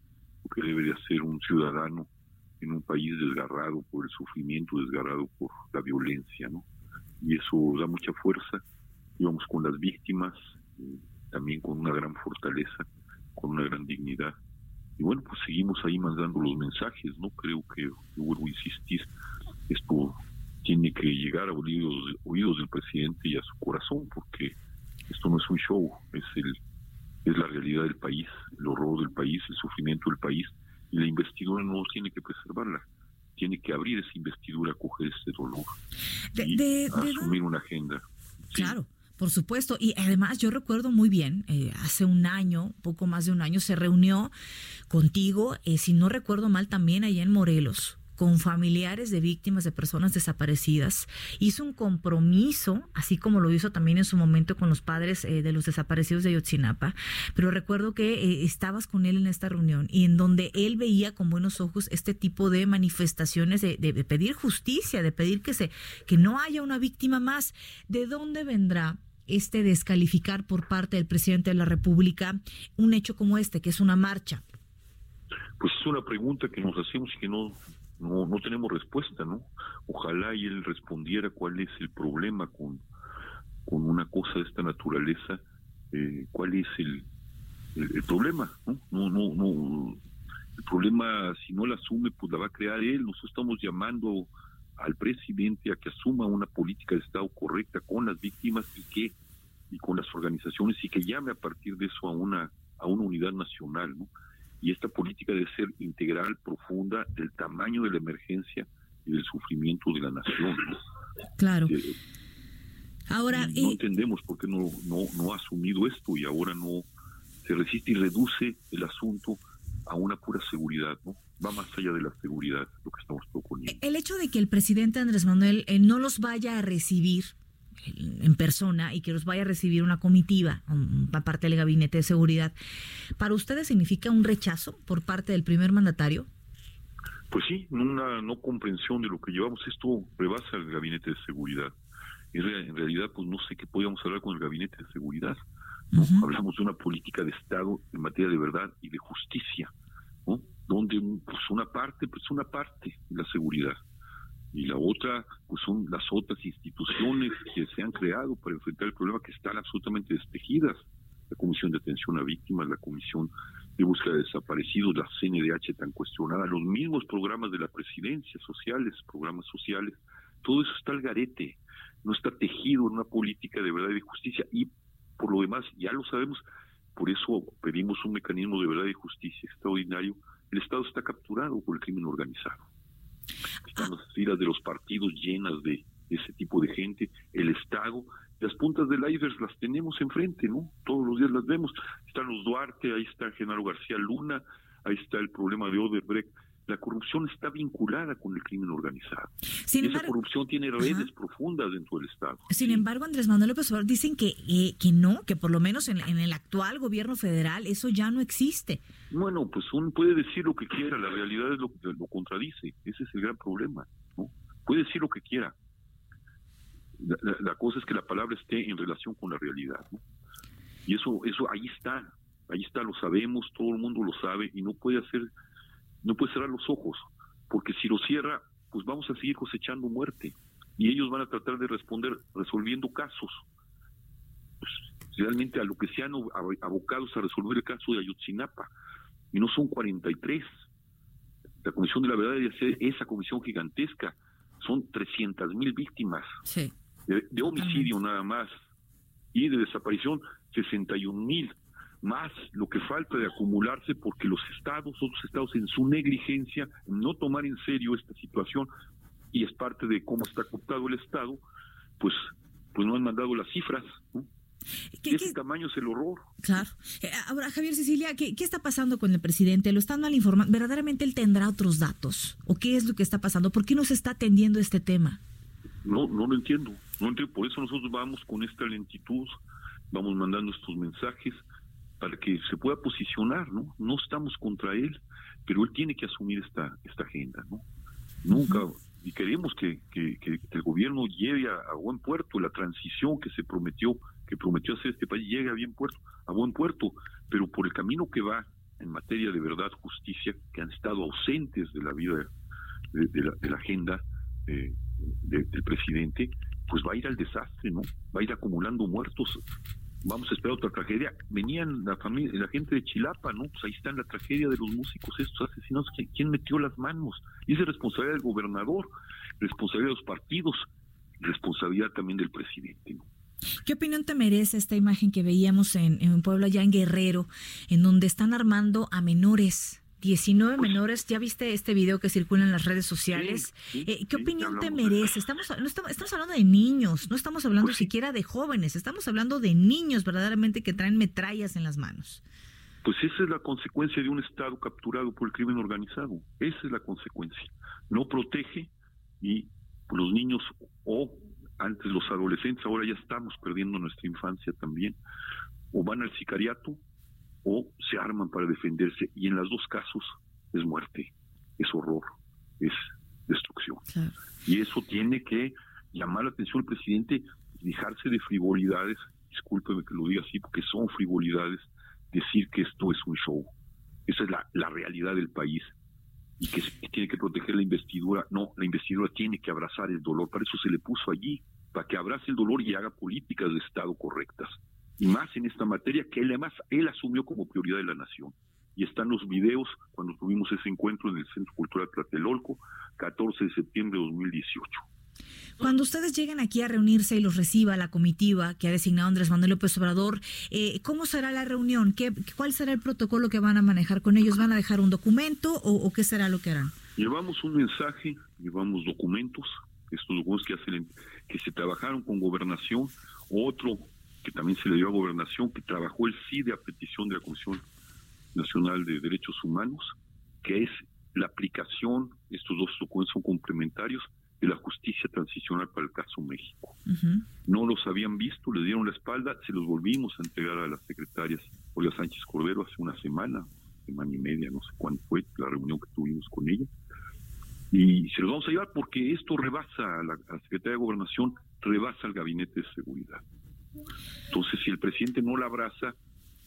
lo que debe de hacer un ciudadano en un país desgarrado por el sufrimiento, desgarrado por la violencia, ¿no? Y eso da mucha fuerza. Íbamos con las víctimas, eh, también con una gran fortaleza, con una gran dignidad y bueno, pues seguimos ahí mandando los mensajes, ¿no? Creo que, vuelvo a insistir, esto tiene que llegar a oídos, oídos del presidente y a su corazón, porque esto no es un show, es el es la realidad del país, el horror del país, el sufrimiento del país, y la investidura no tiene que preservarla, tiene que abrir esa investidura, coger ese dolor y asumir una agenda. Claro. Por supuesto, y además yo recuerdo muy bien, eh, hace un año, poco más de un año, se reunió contigo, eh, si no recuerdo mal, también allá en Morelos, con familiares de víctimas de personas desaparecidas. Hizo un compromiso, así como lo hizo también en su momento con los padres eh, de los desaparecidos de Ayotzinapa. Pero recuerdo que estabas con él en esta reunión y en donde él veía con buenos ojos este tipo de manifestaciones de, de pedir justicia, de pedir que, se, que no haya una víctima más. ¿De dónde vendrá este descalificar por parte del presidente de la República un hecho como este, que es una marcha? Pues es una pregunta que nos hacemos y que no, no, no tenemos respuesta, ¿no? Ojalá y él respondiera cuál es el problema con, con una cosa de esta naturaleza, eh, cuál es el, el, problema, ¿no? No, no, no. El problema, si no la asume, pues la va a crear él. Nosotros estamos llamando al presidente a que asuma una política de Estado correcta con las víctimas y que y con las organizaciones y que llame a partir de eso a una a una unidad nacional, ¿no? Y esta política debe ser integral, profunda, del tamaño de la emergencia y del sufrimiento de la nación. Claro. ahora no entendemos por qué no, no, no ha asumido esto y ahora no se resiste y reduce el asunto a una pura seguridad, ¿no? Va más allá de la seguridad lo que estamos proponiendo. El hecho de que el presidente Andrés Manuel eh, no los vaya a recibir en persona y que los vaya a recibir una comitiva parte del gabinete de seguridad, ¿para ustedes significa un rechazo por parte del primer mandatario? Pues sí, una no comprensión de lo que llevamos. Esto rebasa el gabinete de seguridad. En realidad, pues no sé qué podíamos hablar con el gabinete de seguridad. Hablamos de una política de Estado en materia de verdad y de justicia, ¿no? Donde pues una parte, pues una parte la seguridad. Y la otra pues son las otras instituciones que se han creado para enfrentar el problema que están absolutamente destejidas la comisión de atención a víctimas la comisión de búsqueda de desaparecidos la CNDH tan cuestionada los mismos programas de la presidencia sociales programas sociales. Todo eso está al garete, no está tejido en una política de verdad y de justicia. Y por lo demás, ya lo sabemos, por eso pedimos un mecanismo de verdad y justicia extraordinario. El Estado está capturado por el crimen organizado. Están las filas de los partidos llenas de ese tipo de gente. El Estado, las puntas del iceberg las tenemos enfrente, ¿no? Todos los días las vemos. Están los Duarte, ahí está Genaro García Luna, ahí está el problema de Odebrecht la corrupción está vinculada con el crimen organizado. Sin esa corrupción tiene redes profundas dentro del Estado. Sin embargo, Andrés Manuel López Obrador dicen que, eh, que no, que por lo menos en, el actual gobierno federal eso ya no existe. Bueno, pues uno puede decir lo que quiera, la realidad es lo que lo contradice, ese es el gran problema. ¿no? Puede decir lo que quiera. La, cosa es que la palabra esté en relación con la realidad. ¿no? Y eso, eso ahí está, ahí está, lo sabemos, todo el mundo lo sabe y no puede hacer no puede cerrar los ojos, porque si lo cierra, pues vamos a seguir cosechando muerte. Y ellos van a tratar de responder resolviendo casos. Pues, realmente a lo que se han abocados a resolver el caso de Ayotzinapa. Y no son 43. La Comisión de la Verdad debe ser esa comisión gigantesca. Son 300 mil víctimas. De, homicidio nada más. Y de desaparición 61 mil más lo que falta de acumularse porque los estados, otros estados en su negligencia, no tomar en serio esta situación, y es parte de cómo está cooptado el Estado, pues, pues no han mandado las cifras. ¿no? Ese tamaño es el horror. Claro. Eh, ahora, Javier Cecilia, ¿qué, ¿qué, está pasando con el presidente? ¿Lo están mal informando? ¿Verdaderamente él tendrá otros datos? ¿O qué es lo que está pasando? ¿Por qué no se está atendiendo este tema? No, no lo entiendo. No entiendo. Por eso nosotros vamos con esta lentitud, vamos mandando estos mensajes para que se pueda posicionar, ¿no? No estamos contra él, pero él tiene que asumir esta esta agenda, ¿no? Nunca y queremos que, que, el gobierno lleve a, buen puerto la transición que se prometió que prometió hacer este país llegue a bien puerto a buen puerto, pero por el camino que va en materia de verdad, justicia, que han estado ausentes de la vida de, la, agenda eh, del presidente, pues va a ir al desastre, ¿no? Va a ir acumulando muertos vamos a esperar otra tragedia. Venían la familia, la gente de Chilapa, ¿no? Pues ahí está la tragedia de los músicos, estos asesinos. ¿Quién metió las manos? Y es responsabilidad del gobernador, responsabilidad de los partidos, responsabilidad también del presidente, ¿no? ¿Qué opinión te merece esta imagen que veíamos en, en un pueblo allá en Guerrero, en donde están armando a menores? 19 menores, ¿ya viste este video que circula en las redes sociales? Eh, ¿Qué opinión te merece? Estamos, no estamos, hablando de niños, no estamos hablando pues siquiera de jóvenes, estamos hablando de niños verdaderamente que traen metrallas en las manos. Pues esa es la consecuencia de un Estado capturado por el crimen organizado. Esa es la consecuencia. No protege y los niños o antes los adolescentes, ahora ya estamos perdiendo nuestra infancia también, o van al sicariato o se arman para defenderse y en los dos casos es muerte, es horror, es destrucción. Y eso tiene que llamar la atención al presidente, dejarse de frivolidades, discúlpeme que lo diga así, porque son frivolidades, decir que esto es un show. Esa es la, la realidad del país y que, que tiene que proteger la investidura. No, la investidura tiene que abrazar el dolor, para eso se le puso allí, para que abrace el dolor y haga políticas de Estado correctas y más en esta materia que él además él asumió como prioridad de la nación. Y están los videos cuando tuvimos ese encuentro en el Centro Cultural Tlatelolco, 14 de septiembre de 2018. Cuando ustedes lleguen aquí a reunirse y los reciba la comitiva que ha designado Andrés Manuel López Obrador, eh, ¿cómo será la reunión? ¿Qué, ¿Cuál será el protocolo que van a manejar con ellos? ¿Van a dejar un documento o, qué será lo que harán? Llevamos un mensaje, llevamos documentos, estos documentos que, hacen, que se trabajaron con gobernación, otro que también se le dio a Gobernación, que trabajó el CIDE a petición de la Comisión Nacional de Derechos Humanos, que es la aplicación, estos dos documentos son complementarios, de la justicia transicional para el caso México. No los habían visto, le dieron la espalda, se los volvimos a entregar a las secretarias Olga Sánchez Cordero hace una semana, semana y media, no sé cuándo fue la reunión que tuvimos con ella. Y se los vamos a llevar porque esto rebasa a la, la Secretaría de Gobernación, rebasa al Gabinete de Seguridad. Entonces, si el presidente no la abraza,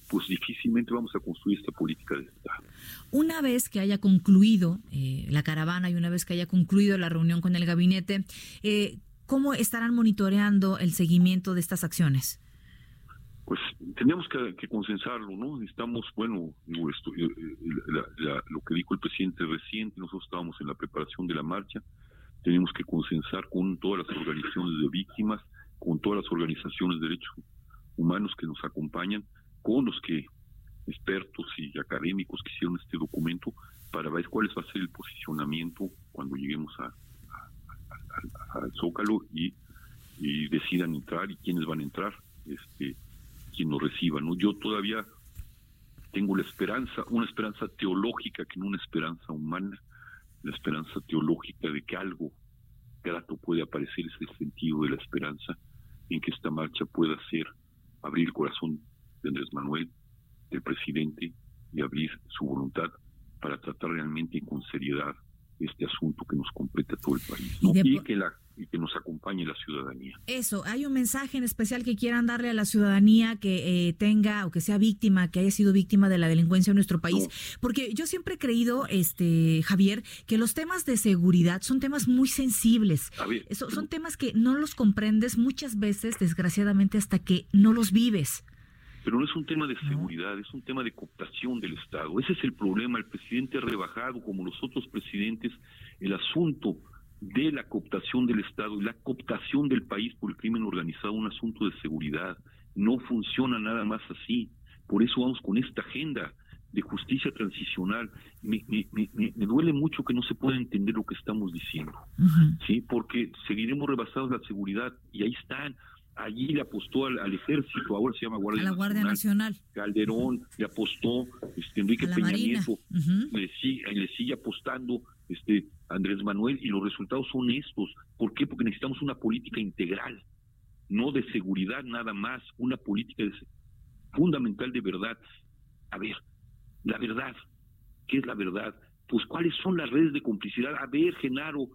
pues difícilmente vamos a construir esta política de Estado. Una vez que haya concluido eh, la caravana y una vez que haya concluido la reunión con el gabinete, eh, ¿cómo estarán monitoreando el seguimiento de estas acciones? Pues tenemos que, consensarlo, ¿no? Estamos, bueno, esto, eh, lo que dijo el presidente reciente, nosotros estábamos en la preparación de la marcha, tenemos que consensar con todas las organizaciones de víctimas, con todas las organizaciones de derechos humanos que nos acompañan, con los que expertos y académicos que hicieron este documento para ver cuál va a ser el posicionamiento cuando lleguemos a, al Zócalo y, decidan entrar y quiénes van a entrar, este, quien nos reciba. ¿no? Yo todavía tengo la esperanza, una esperanza teológica que no una esperanza humana, la esperanza teológica de que algo grato puede aparecer, es el sentido de la esperanza en que esta marcha pueda ser abrir el corazón de Andrés Manuel, del presidente, y abrir su voluntad para tratar realmente con seriedad este asunto que nos compete a todo el país y, que la y que nos acompañe la ciudadanía. Eso, hay un mensaje en especial que quieran darle a la ciudadanía que eh, tenga o que sea víctima, que haya sido víctima de la delincuencia en nuestro país, porque yo siempre he creído, este Javier, que los temas de seguridad son temas muy sensibles. son temas que no los comprendes muchas veces, desgraciadamente, hasta que no los vives. Pero no es un tema de seguridad, es un tema de cooptación del Estado. Ese es el problema. El presidente ha rebajado, como los otros presidentes, el asunto de la cooptación del Estado y la cooptación del país por el crimen organizado un asunto de seguridad. No funciona nada más así. Por eso vamos con esta agenda de justicia transicional. Me, duele mucho que no se pueda entender lo que estamos diciendo, ¿sí? Porque seguiremos rebasados la seguridad y ahí están. Allí le apostó al, ejército, ahora se llama Guardia, la Guardia Nacional. Calderón le apostó, este, Enrique Peña Nieto le, sigue, le sigue apostando este Andrés Manuel y los resultados son estos. ¿Por qué? Porque necesitamos una política integral, no de seguridad nada más, una política fundamental de verdad. A ver, la verdad, ¿qué es la verdad? Pues cuáles son las redes de complicidad. A ver, Genaro,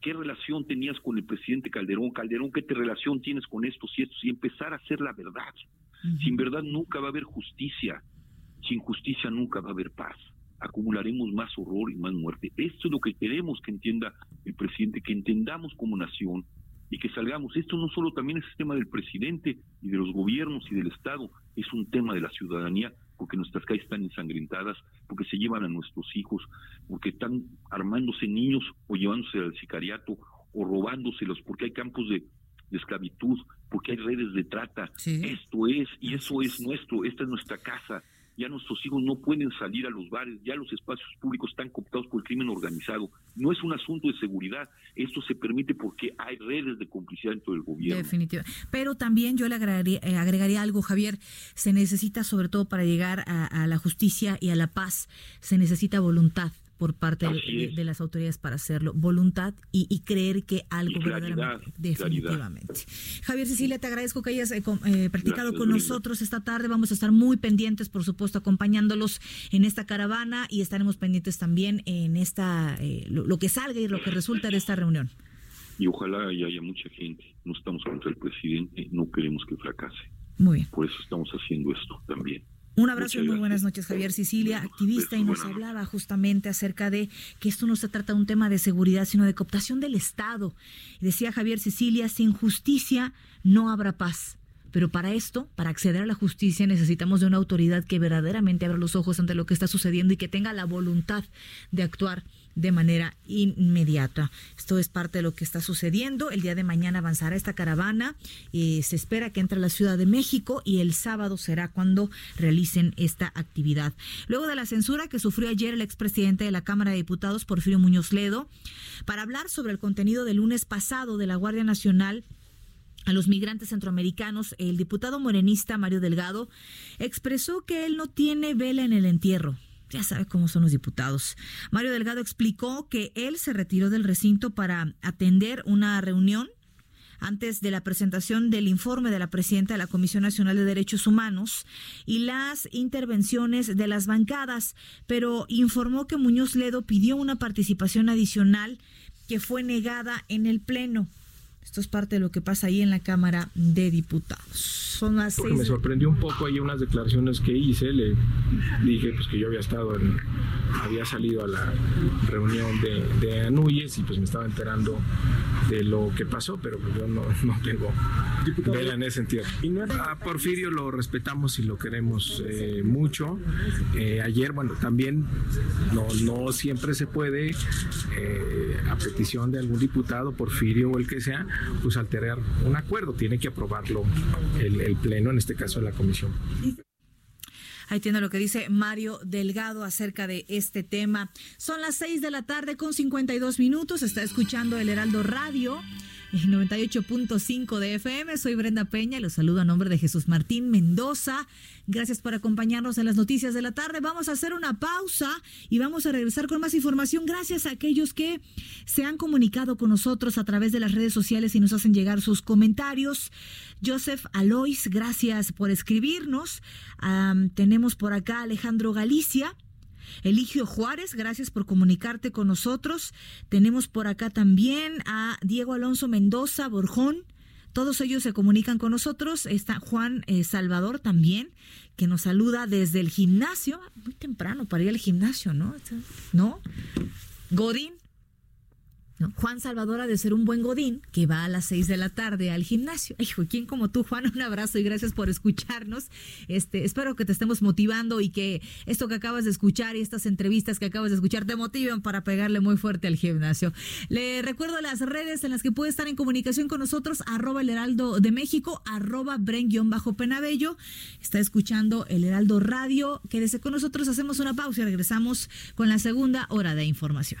¿qué relación tenías con el presidente Calderón? Calderón, ¿qué te relación tienes con estos y estos? Y empezar a hacer la verdad. Sin verdad nunca va a haber justicia. Sin justicia nunca va a haber paz acumularemos más horror y más muerte. Esto es lo que queremos que entienda el presidente, que entendamos como nación y que salgamos. Esto no solo también es el tema del presidente y de los gobiernos y del Estado, es un tema de la ciudadanía, porque nuestras calles están ensangrentadas, porque se llevan a nuestros hijos, porque están armándose niños o llevándose al sicariato o robándoselos, porque hay campos de, esclavitud, porque hay redes de trata. Esto es, y eso es nuestro, esta es nuestra casa, ya nuestros hijos no pueden salir a los bares, ya los espacios públicos están cooptados por el crimen organizado. No es un asunto de seguridad, esto se permite porque hay redes de complicidad dentro del gobierno. Definitivamente. Pero también yo le agregaría, eh, agregaría algo, Javier, se necesita sobre todo para llegar a la justicia y a la paz, se necesita voluntad por parte de, las autoridades para hacerlo, voluntad y, creer que algo verdaderamente, definitivamente. Javier Cecilia, te agradezco que hayas eh, eh, practicado con nosotros esta tarde. Vamos a estar muy pendientes, por supuesto, acompañándolos en esta caravana y estaremos pendientes también en esta eh, lo, que salga y lo que resulta de esta reunión. Y ojalá haya mucha gente. No estamos contra el presidente, no queremos que fracase. Muy bien. Por eso estamos haciendo esto también. Un abrazo y muy buenas noches, Javier Sicilia, activista, y nos hablaba justamente acerca de que esto no se trata de un tema de seguridad, sino de cooptación del Estado. Y decía Javier Sicilia, sin justicia no habrá paz. Pero para esto, para acceder a la justicia, necesitamos de una autoridad que verdaderamente abra los ojos ante lo que está sucediendo y que tenga la voluntad de actuar de manera inmediata. Esto es parte de lo que está sucediendo. El día de mañana avanzará esta caravana. y se espera que entre a la Ciudad de México y el sábado será cuando realicen esta actividad. Luego de la censura que sufrió ayer el expresidente de la Cámara de Diputados, Porfirio Muñoz Ledo, para hablar sobre el contenido del lunes pasado de la Guardia Nacional a los migrantes centroamericanos, el diputado morenista Mario Delgado expresó que él no tiene vela en el entierro ya sabe cómo son los diputados. Mario Delgado explicó que él se retiró del recinto para atender una reunión antes de la presentación del informe de la presidenta de la Comisión Nacional de Derechos Humanos y las intervenciones de las bancadas, pero informó que Muñoz Ledo pidió una participación adicional que fue negada en el Pleno. Esto es parte de lo que pasa ahí en la Cámara de Diputados. Son las Porque seis. me sorprendió un poco ahí unas declaraciones que hice, le dije pues que yo había estado en, había salido a la reunión de, de Anuyes y pues me estaba enterando de lo que pasó, pero pues yo no, no tengo vela en ese sentido. A Porfirio lo respetamos y lo queremos eh, mucho. Eh, ayer, bueno, también no, no siempre se puede, eh, a petición de algún diputado, Porfirio o el que sea, pues alterar un acuerdo. Tiene que aprobarlo el, Pleno, en este caso la Comisión. Ahí tiene lo que dice Mario Delgado acerca de este tema. Son las 6 de la tarde con 52 minutos. Está escuchando el Heraldo Radio. En 98.5 de FM. Soy Brenda Peña y los saludo a nombre de Jesús Martín Mendoza. Gracias por acompañarnos en las noticias de la tarde. Vamos a hacer una pausa y vamos a regresar con más información. Gracias a aquellos que se han comunicado con nosotros a través de las redes sociales y nos hacen llegar sus comentarios. Joseph Alois, gracias por escribirnos. Tenemos por acá Alejandro Galicia. Eligio Juárez, gracias por comunicarte con nosotros. Tenemos por acá también a Diego Alonso Mendoza Borjón. Todos ellos se comunican con nosotros. Está Juan eh, Salvador también, que nos saluda desde el gimnasio. Muy temprano para ir al gimnasio, ¿no? ¿No? Godín. Juan Salvador ha de ser un buen godín que va a las seis de la tarde al gimnasio. Hijo, ¿quién como tú, Juan? *laughs* Un abrazo y gracias por escucharnos. Este, espero que te estemos motivando y que esto que acabas de escuchar y estas entrevistas que acabas de escuchar te motiven para pegarle muy fuerte al gimnasio. Le recuerdo las redes en las que puede estar en comunicación con nosotros, arroba el heraldo de México, arroba bren-penabello. Está escuchando el Heraldo Radio. Quédese con nosotros, hacemos una pausa y regresamos con la segunda hora de información.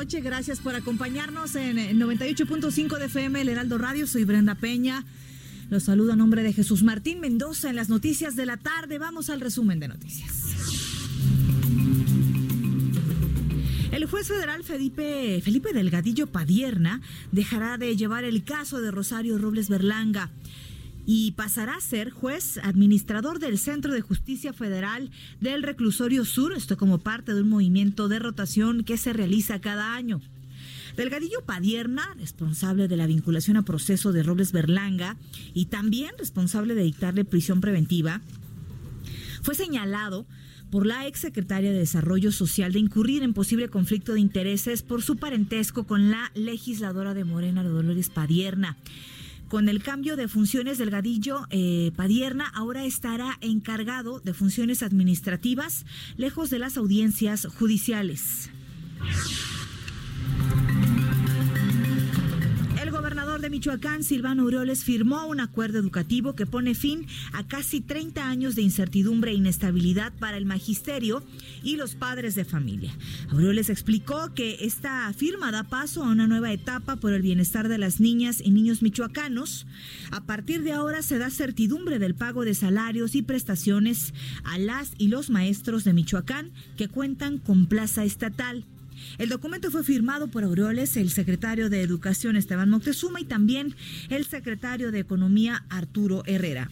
Noche. Gracias por acompañarnos en 98.5 de FM, el Heraldo Radio. Soy Brenda Peña. Los saludo a nombre de Jesús Martín Mendoza en las noticias de la tarde. Vamos al resumen de noticias. El juez federal Felipe, Felipe Delgadillo Padierna dejará de llevar el caso de Rosario Robles Berlanga y pasará a ser juez administrador del Centro de Justicia Federal del Reclusorio Sur, esto como parte de un movimiento de rotación que se realiza cada año. Delgadillo Padierna, responsable de la vinculación a proceso de Robles Berlanga y también responsable de dictarle prisión preventiva, fue señalado por la exsecretaria de Desarrollo Social de incurrir en posible conflicto de intereses por su parentesco con la legisladora de Morena, Dolores Padierna. Con el cambio de funciones, Delgadillo eh, Padierna ahora estará encargado de funciones administrativas lejos de las audiencias judiciales. Michoacán, Silvano Aureoles, firmó un acuerdo educativo que pone fin a casi 30 años de incertidumbre e inestabilidad para el magisterio y los padres de familia. Aureoles explicó que esta firma da paso a una nueva etapa por el bienestar de las niñas y niños michoacanos. A partir de ahora se da certidumbre del pago de salarios y prestaciones a las y los maestros de Michoacán que cuentan con plaza estatal. El documento fue firmado por Aureoles, el secretario de Educación Esteban Moctezuma y también el secretario de Economía Arturo Herrera.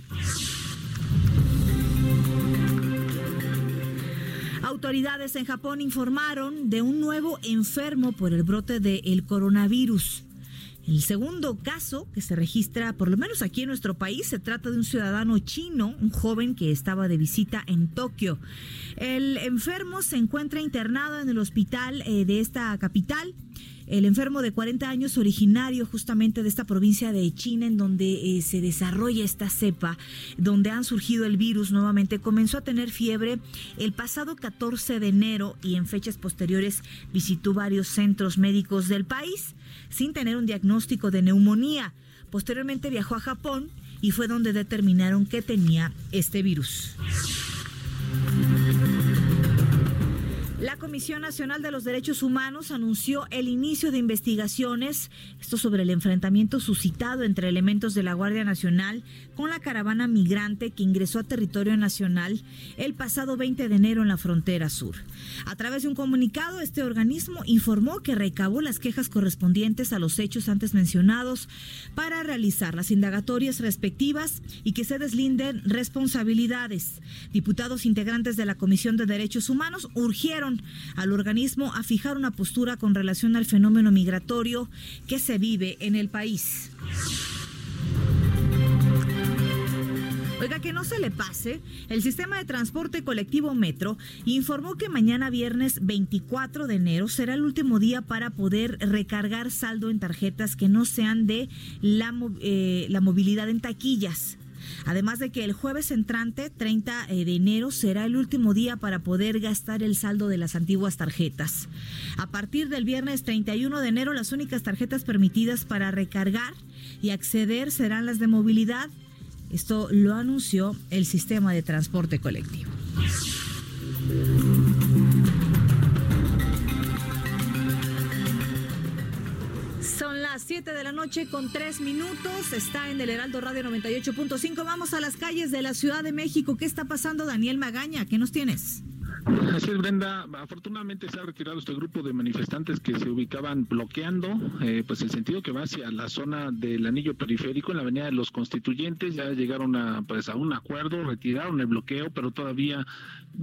Autoridades en Japón informaron de un nuevo enfermo por el brote del coronavirus. El segundo caso que se registra, por lo menos aquí en nuestro país, se trata de un ciudadano chino, un joven que estaba de visita en Tokio. El enfermo se encuentra internado en el hospital eh, de esta capital. El enfermo de 40 años, originario justamente de esta provincia de China, en donde eh, se desarrolla esta cepa, donde han surgido el virus nuevamente, comenzó a tener fiebre el pasado 14 de enero y en fechas posteriores visitó varios centros médicos del país sin tener un diagnóstico de neumonía. Posteriormente viajó a Japón y fue donde determinaron que tenía este virus. La Comisión Nacional de los Derechos Humanos anunció el inicio de investigaciones, esto sobre el enfrentamiento suscitado entre elementos de la Guardia Nacional con la caravana migrante que ingresó a territorio nacional el pasado 20 de enero en la frontera sur. A través de un comunicado, este organismo informó que recabó las quejas correspondientes a los hechos antes mencionados para realizar las indagatorias respectivas y que se deslinden responsabilidades. Diputados integrantes de la Comisión de Derechos Humanos urgieron al organismo a fijar una postura con relación al fenómeno migratorio que se vive en el país. Oiga, que no se le pase, el sistema de transporte colectivo Metro informó que mañana viernes 24 de enero será el último día para poder recargar saldo en tarjetas que no sean de la, eh, la movilidad en taquillas. Además de que el jueves entrante, 30 de enero, será el último día para poder gastar el saldo de las antiguas tarjetas. A partir del viernes 31 de enero, las únicas tarjetas permitidas para recargar y acceder serán las de movilidad. Esto lo anunció el sistema de transporte colectivo. Las 7 de la noche con 3 minutos. Está en el Heraldo Radio 98.5. Vamos a las calles de la Ciudad de México. ¿Qué está pasando, Daniel Magaña? ¿Qué nos tienes? Así es, Brenda. Afortunadamente se ha retirado este grupo de manifestantes que se ubicaban bloqueando eh, pues el sentido que va hacia la zona del anillo periférico en la avenida de los constituyentes. Ya llegaron a, pues, a un acuerdo, retiraron el bloqueo, pero todavía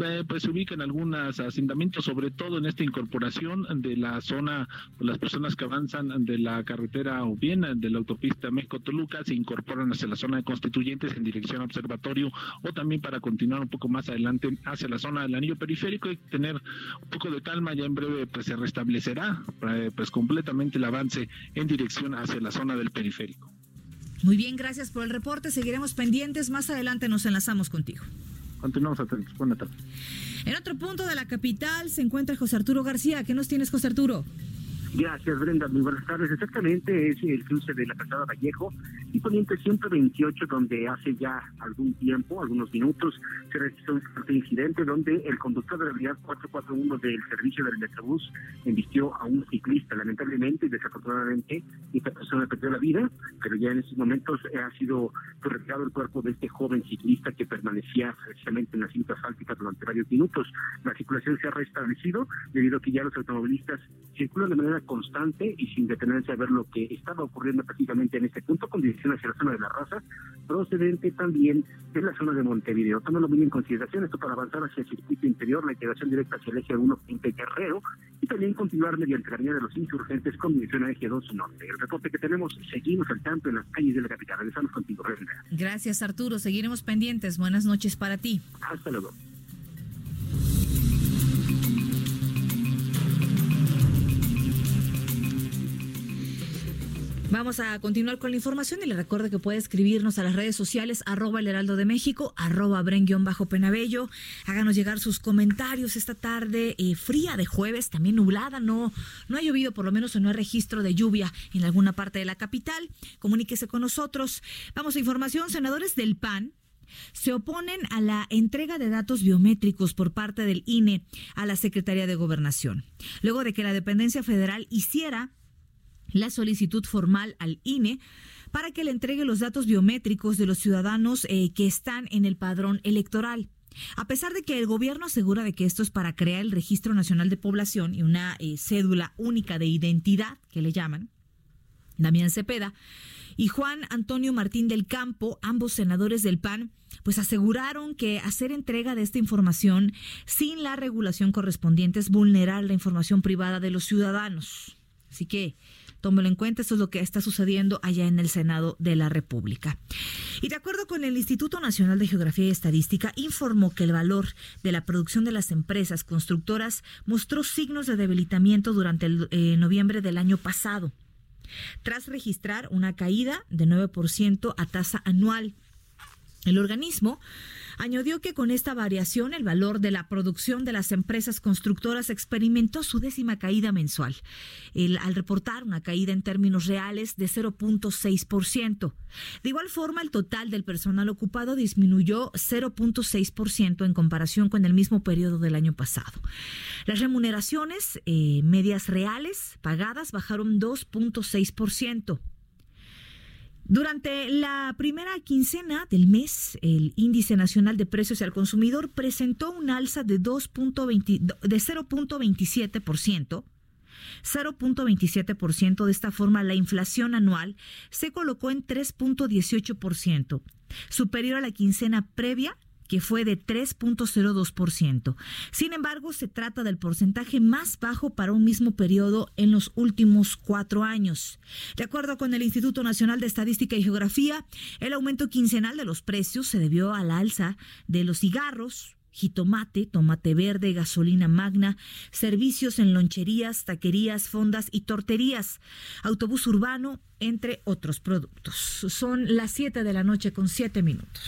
eh, pues se ubican algunos asentamientos, sobre todo en esta incorporación de la zona, pues, las personas que avanzan de la carretera o bien de la autopista México-Toluca se incorporan hacia la zona de constituyentes en dirección a observatorio o también para continuar un poco más adelante hacia la zona del anillo periférico y tener un poco de calma, ya en breve pues se restablecerá eh, pues completamente el avance en dirección hacia la zona del periférico. Muy bien, gracias por el reporte. Seguiremos pendientes. Más adelante nos enlazamos contigo. Continuamos atentos. Buenas tardes. En otro punto de la capital se encuentra José Arturo García. ¿Qué nos tienes, José Arturo? Gracias, Brenda. Muy buenas tardes. Exactamente, es el cruce de la Calzada Vallejo y Poniente 128, donde hace ya algún tiempo, algunos minutos, se registró un incidente donde el conductor de la unidad 441 del servicio del Metrobús embistió a un ciclista. Lamentablemente y desafortunadamente, esta persona perdió la vida, pero ya en estos momentos ha sido retirado el cuerpo de este joven ciclista que permanecía precisamente en la cinta asfáltica durante varios minutos. La circulación se ha restablecido debido a que ya los automovilistas circulan de manera constante y sin detenerse a ver lo que estaba ocurriendo prácticamente en este punto, con dirección hacia la zona de la raza, procedente también de la zona de Montevideo. Tómalo muy en consideración, esto para avanzar hacia el circuito interior, la integración directa hacia el eje 1 en Guerrero y también continuar mediante la avenida de los insurgentes con dirección a eje 2 norte. El reporte que tenemos, seguimos al tanto en las calles de la capital. Regresamos contigo, Reina. Gracias, Arturo. Seguiremos pendientes. Buenas noches para ti. Hasta luego. Vamos a continuar con la información y le recuerdo que puede escribirnos a las redes sociales arroba el heraldo de México, arroba bajo penabello. Háganos llegar sus comentarios esta tarde eh, fría de jueves, también nublada, no, no ha llovido, por lo menos no hay registro de lluvia en alguna parte de la capital. Comuníquese con nosotros. Vamos a información, senadores del PAN se oponen a la entrega de datos biométricos por parte del INE a la Secretaría de Gobernación, luego de que la dependencia federal hiciera la solicitud formal al INE para que le entregue los datos biométricos de los ciudadanos eh, que están en el padrón electoral. A pesar de que el gobierno asegura de que esto es para crear el Registro Nacional de Población y una eh, cédula única de identidad, que le llaman, Damián Cepeda y Juan Antonio Martín del Campo, ambos senadores del PAN, pues aseguraron que hacer entrega de esta información sin la regulación correspondiente es vulnerar la información privada de los ciudadanos. Así que Tómelo en cuenta, esto es lo que está sucediendo allá en el Senado de la República. Y de acuerdo con el Instituto Nacional de Geografía y Estadística, informó que el valor de la producción de las empresas constructoras mostró signos de debilitamiento durante el eh, noviembre del año pasado, tras registrar una caída de 9% a tasa anual. El organismo Añadió que con esta variación el valor de la producción de las empresas constructoras experimentó su décima caída mensual, al reportar una caída en términos reales de 0.6%. De igual forma, el total del personal ocupado disminuyó 0.6% en comparación con el mismo periodo del año pasado. Las remuneraciones eh, medias reales pagadas bajaron 2.6%. Durante la primera quincena del mes, el Índice Nacional de Precios al Consumidor presentó un alza de, de 0.27%. 0.27%. De esta forma, la inflación anual se colocó en 3.18%, superior a la quincena previa que fue de 3.02%. Sin embargo, se trata del porcentaje más bajo para un mismo periodo en los últimos cuatro años. De acuerdo con el Instituto Nacional de Estadística y Geografía, el aumento quincenal de los precios se debió al alza de los cigarros, jitomate, tomate verde, gasolina magna, servicios en loncherías, taquerías, fondas y torterías, autobús urbano, entre otros productos. Son las 7 de la noche con 7 minutos.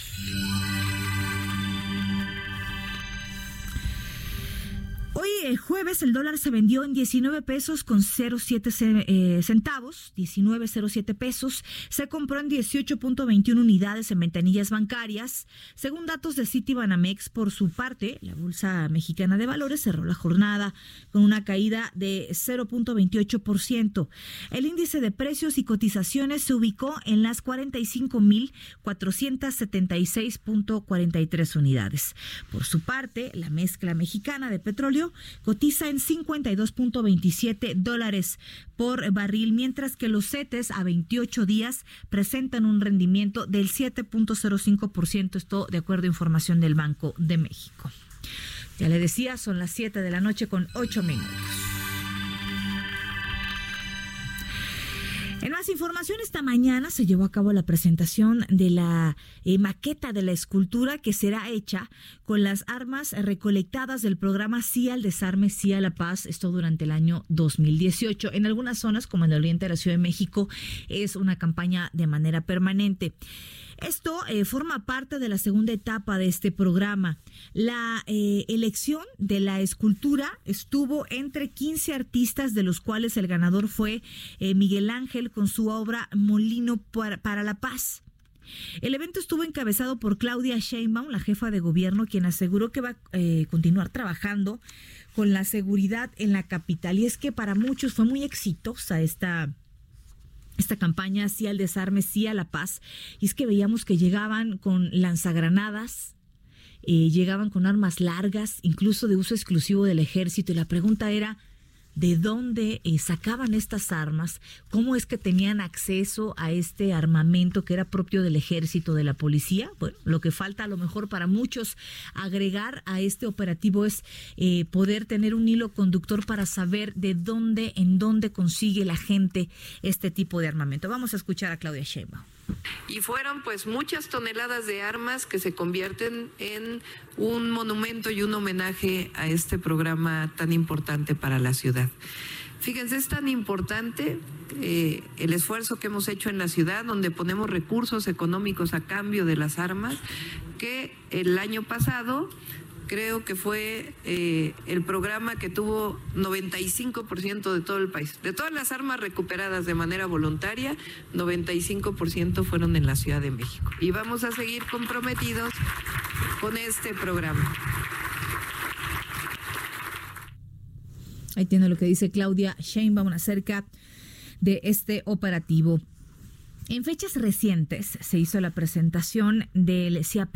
Hoy eh, jueves el dólar se vendió en 19 pesos con 07 eh, centavos, 19.07 pesos. Se compró en 18.21 unidades en ventanillas bancarias. Según datos de Citibanamex, por su parte, la Bolsa Mexicana de Valores cerró la jornada con una caída de 0.28%. El índice de precios y cotizaciones se ubicó en las 45.476.43 unidades. Por su parte, la mezcla mexicana de petróleo cotiza en 52.27 dólares por barril, mientras que los CETES a 28 días presentan un rendimiento del 7.05%, esto de acuerdo a información del Banco de México. Ya le decía, son las 7 de la noche con 8 minutos. En más información, esta mañana se llevó a cabo la presentación de la eh, maqueta de la escultura que será hecha con las armas recolectadas del programa Sí al Desarme, Sí a la Paz, esto durante el año 2018. En algunas zonas, como en el oriente de la Ciudad de México, es una campaña de manera permanente. Esto eh, forma parte de la segunda etapa de este programa. La eh, elección de la escultura estuvo entre 15 artistas, de los cuales el ganador fue eh, Miguel Ángel con su obra Molino para, la Paz. El evento estuvo encabezado por Claudia Sheinbaum, la jefa de gobierno, quien aseguró que va a continuar trabajando con la seguridad en la capital. Y es que para muchos fue muy exitosa esta esta campaña sí al desarme, sí a la paz. Y es que veíamos que llegaban con lanzagranadas, eh, llegaban con armas largas, incluso de uso exclusivo del ejército. Y la pregunta era, de dónde eh, sacaban estas armas, cómo es que tenían acceso a este armamento que era propio del ejército, de la policía. Bueno, lo que falta a lo mejor para muchos agregar a este operativo es eh, poder tener un hilo conductor para saber de dónde, en dónde consigue la gente este tipo de armamento. Vamos a escuchar a Claudia Sheinbaum. Y fueron pues muchas toneladas de armas que se convierten en un monumento y un homenaje a este programa tan importante para la ciudad. Fíjense, es tan importante eh, el esfuerzo que hemos hecho en la ciudad, donde ponemos recursos económicos a cambio de las armas, que el año pasado creo que fue eh, el programa que tuvo 95% de todo el país. De todas las armas recuperadas de manera voluntaria, 95% fueron en la Ciudad de México. Y vamos a seguir comprometidos con este programa. Ahí tiene lo que dice Claudia Sheinbaum acerca de este operativo. En fechas recientes se hizo la presentación del CIAP,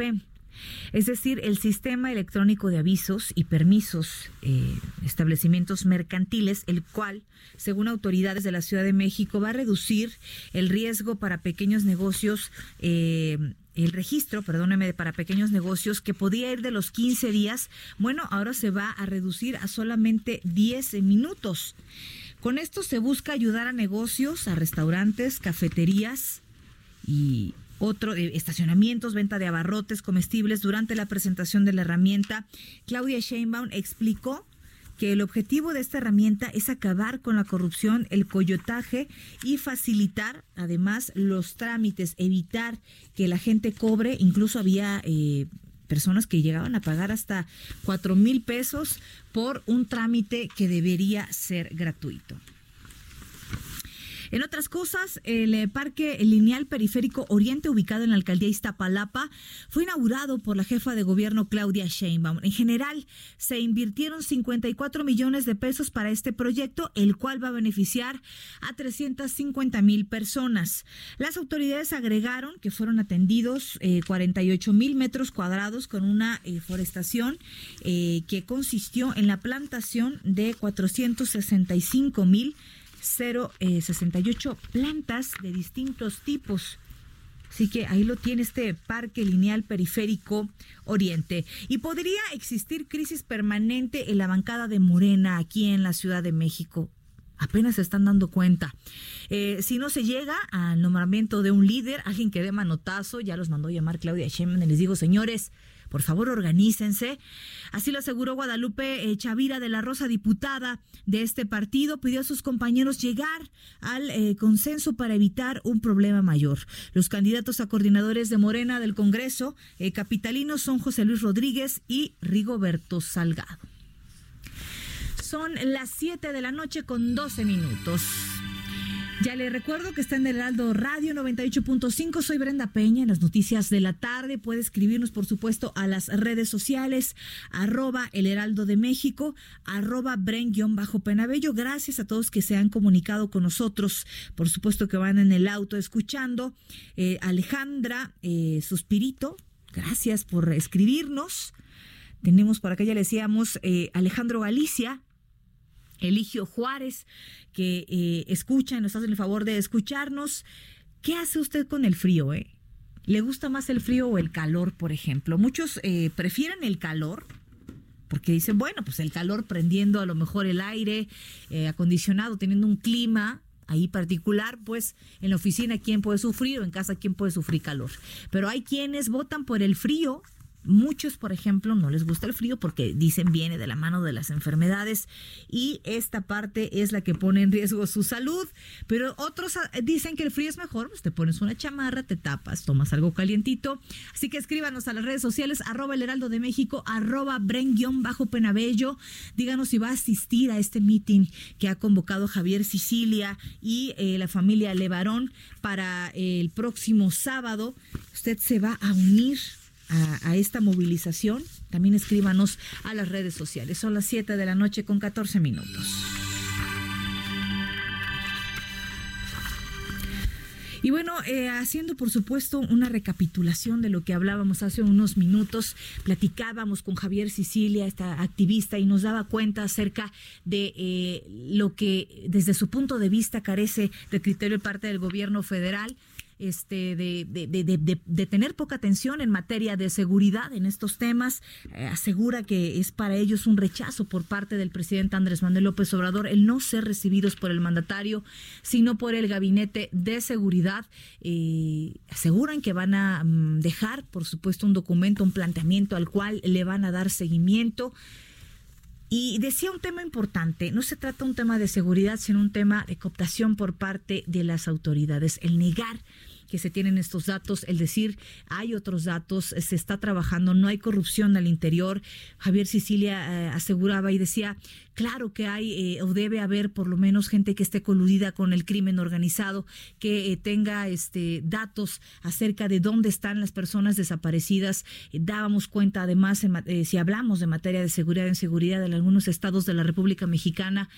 es decir, el sistema electrónico de avisos y permisos, eh, establecimientos mercantiles, el cual, según autoridades de la Ciudad de México, va a reducir el riesgo para pequeños negocios. Eh, el registro, perdóneme, para pequeños negocios que podía ir de los 15 días, bueno, ahora se va a reducir a solamente 10 minutos. Con esto se busca ayudar a negocios, a restaurantes, cafeterías y otro de estacionamientos, venta de abarrotes comestibles. Durante la presentación de la herramienta, Claudia Sheinbaum explicó que el objetivo de esta herramienta es acabar con la corrupción, el coyotaje y facilitar además los trámites, evitar que la gente cobre, incluso había eh, personas que llegaban a pagar hasta cuatro mil pesos por un trámite que debería ser gratuito. En otras cosas, el eh, Parque Lineal Periférico Oriente, ubicado en la alcaldía Iztapalapa, fue inaugurado por la jefa de gobierno Claudia Sheinbaum. En general, se invirtieron 54 millones de pesos para este proyecto, el cual va a beneficiar a 350 mil personas. Las autoridades agregaron que fueron atendidos 48 eh, mil metros cuadrados con una eh, forestación que consistió en la plantación de 465 mil 068 eh, plantas de distintos tipos. Así que ahí lo tiene este parque lineal periférico Oriente. Y podría existir crisis permanente en la bancada de Morena aquí en la Ciudad de México. Apenas se están dando cuenta. Eh, si no se llega al nombramiento de un líder, alguien que dé manotazo, ya los mandó llamar Claudia Sheinbaum y les digo, señores, por favor, organícense. Así lo aseguró Guadalupe eh, Chavira de la Rosa, diputada de este partido. Pidió a sus compañeros llegar al eh, consenso para evitar un problema mayor. Los candidatos a coordinadores de Morena del Congreso eh, capitalinos son José Luis Rodríguez y Rigoberto Salgado. son las 7 de la noche con 12 minutos. Ya le recuerdo que está en el Heraldo Radio 98.5. Soy Brenda Peña. En las noticias de la tarde puede escribirnos, por supuesto, a las redes sociales, arroba el Heraldo de México, arroba Bren-Penabello. Gracias a todos que se han comunicado con nosotros. Por supuesto que van en el auto escuchando. Eh, Alejandra eh, Suspirito, gracias por escribirnos. Tenemos por acá, ya le decíamos, eh, Alejandro Galicia, Eligio Juárez, que eh, escucha nos hacen el favor de escucharnos. ¿Qué hace usted con el frío? Eh? ¿Le gusta más el frío o el calor, por ejemplo? Muchos eh, prefieren el calor porque dicen, bueno, pues el calor prendiendo a lo mejor el aire eh, acondicionado, teniendo un clima ahí particular, pues en la oficina quién puede sufrir o en casa quién puede sufrir calor. Pero hay quienes votan por el frío Muchos, por ejemplo, no les gusta el frío porque dicen viene de la mano de las enfermedades y esta parte es la que pone en riesgo su salud. Pero otros ah, dicen que el frío es mejor, pues te pones una chamarra, te tapas, tomas algo calientito. Así que escríbanos a las redes sociales, arroba el heraldo de México, arroba bren-bajo penabello. Díganos si va a asistir a este meeting que ha convocado Javier Sicilia y eh, la familia Levarón para el próximo sábado. Usted se va a unir a, esta movilización, también escríbanos a las redes sociales. Son las 7 de la noche con 14 minutos. Y bueno, eh, haciendo por supuesto una recapitulación de lo que hablábamos hace unos minutos, platicábamos con Javier Sicilia, esta activista, y nos daba cuenta acerca de eh, lo que desde su punto de vista carece de criterio parte del gobierno federal este, de, tener poca atención en materia de seguridad en estos temas. Eh, asegura que es para ellos un rechazo por parte del presidente Andrés Manuel López Obrador el no ser recibidos por el mandatario, sino por el gabinete de seguridad. Eh, aseguran que van a mm, dejar, por supuesto, un documento, un planteamiento al cual le van a dar seguimiento. Y decía un tema importante, no se trata un tema de seguridad, sino un tema de cooptación por parte de las autoridades, el negar que se tienen estos datos, el decir hay otros datos, se está trabajando, no hay corrupción al interior. Javier Sicilia eh, aseguraba y decía, claro que hay eh, o debe haber por lo menos gente que esté coludida con el crimen organizado, que eh, tenga este datos acerca de dónde están las personas desaparecidas. dábamos cuenta además, si hablamos de materia de seguridad en seguridad en algunos estados de la República Mexicana,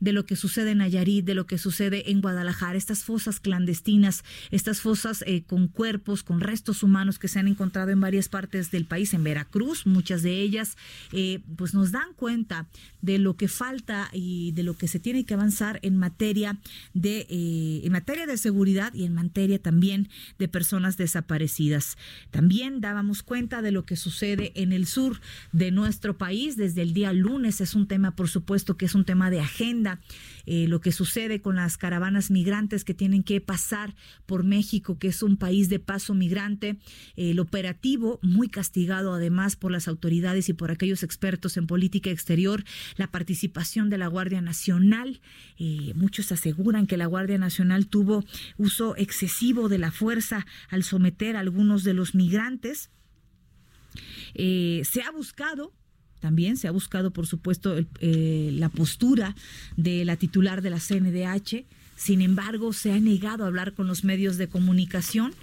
de lo que sucede en Nayarit, de lo que sucede en Guadalajara, estas fosas clandestinas, estas fosas eh, con cuerpos, con restos humanos que se han encontrado en varias partes del país, en Veracruz, muchas de ellas, eh, pues nos dan cuenta de lo que falta y de lo que se tiene que avanzar en materia de eh, en materia de seguridad y en materia también de personas desaparecidas. También dábamos cuenta de lo que sucede en el sur de nuestro país desde el día lunes. Es un tema, por supuesto, que es un tema de agenda eh, lo que sucede con las caravanas migrantes que tienen que pasar por México, que es un país de paso migrante, el operativo muy castigado además por las autoridades y por aquellos expertos en política exterior, la participación de la Guardia Nacional. Eh, muchos aseguran que la Guardia Nacional tuvo uso excesivo de la fuerza al someter a algunos de los migrantes. Eh, se ha buscado también se ha buscado, por supuesto, eh, la postura de la titular de la CNDH. Sin embargo, se ha negado a hablar con los medios de comunicación.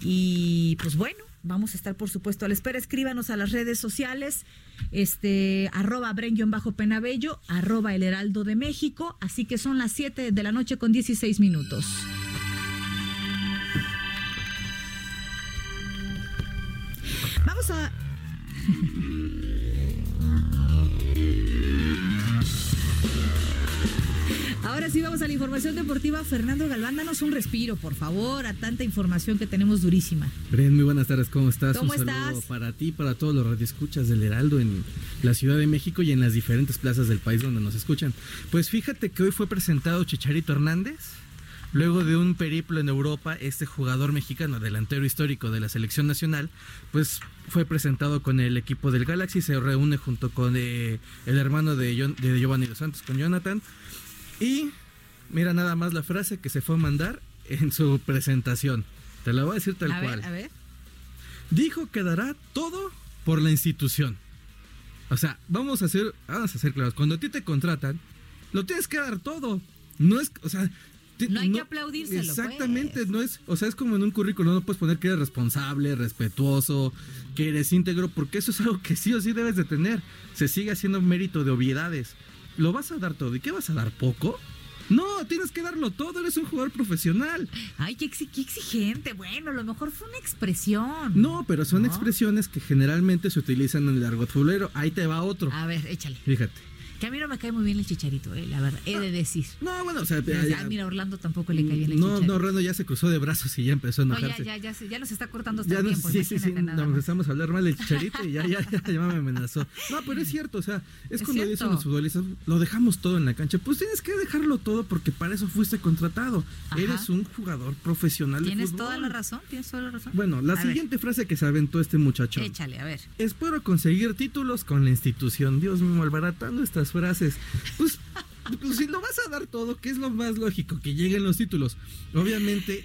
Y pues bueno, vamos a estar, por supuesto, a la espera. Escríbanos a las redes sociales, este, arroba bajo penabello arroba el heraldo de México. Así que son las 7 de la noche con 16 minutos. Vamos a... *laughs* sí vamos a la información deportiva. Fernando Galván, danos un respiro, por favor, a tanta información que tenemos durísima. Bren, muy buenas tardes, ¿cómo estás? ¿Cómo un saludo para ti, para todos los radioescuchas del Heraldo en la Ciudad de México y en las diferentes plazas del país donde nos escuchan. Pues fíjate que hoy fue presentado Chicharito Hernández. Luego de un periplo en Europa, este jugador mexicano, delantero histórico de la selección nacional, pues fue presentado con el equipo del Galaxy, se reúne junto con eh, el hermano de, de Giovanni Dos Santos, con Jonathan, y mira nada más la frase que se fue a mandar en su presentación. Te la voy a decir tal cual. a ver. Dijo que dará todo por la institución. O sea, vamos a hacer, vamos a hacer claros. Cuando a ti te contratan, lo tienes que dar todo. No es, o sea, no hay que aplaudírselo. Pues. Exactamente, no es, o sea, es como en un currículum, no puedes poner que eres responsable, respetuoso, que eres íntegro, porque eso es algo que sí o sí debes de tener. Se sigue haciendo mérito de obviedades. Lo vas a dar todo. ¿Y qué vas a dar poco? No, tienes que darlo todo, eres un jugador profesional. Ay, qué, exigente. Bueno, a lo mejor fue una expresión. No, pero son expresiones que generalmente se utilizan en el argot futbolero. Ahí te va otro. A ver, échale. Fíjate. Que a mí no me cae muy bien el chicharito, eh, la verdad, he de decir. No, bueno, o sea, ya, mira, Orlando tampoco le cae bien el chicharito. No, Orlando ya se cruzó de brazos y ya empezó a enojarse. No, ya, ya, ya, ya nos está cortando hasta el tiempo. Sí, sí, sí, nos empezamos a hablar mal del chicharito y ya, ya, *laughs* ya, ya, me amenazó. No, pero es cierto, o sea, es, cuando dicen los futbolistas, lo dejamos todo en la cancha. Pues tienes que dejarlo todo porque para eso fuiste contratado. Eres un jugador profesional Tienes toda la razón, tienes toda la razón. Bueno, la siguiente frase que se aventó este muchacho. Échale, a ver. Espero conseguir títulos con la institución. Dios mío, malbaratando estas frases. Pues, pues, si lo vas a dar todo, ¿qué es lo más lógico? Que lleguen los títulos. Obviamente,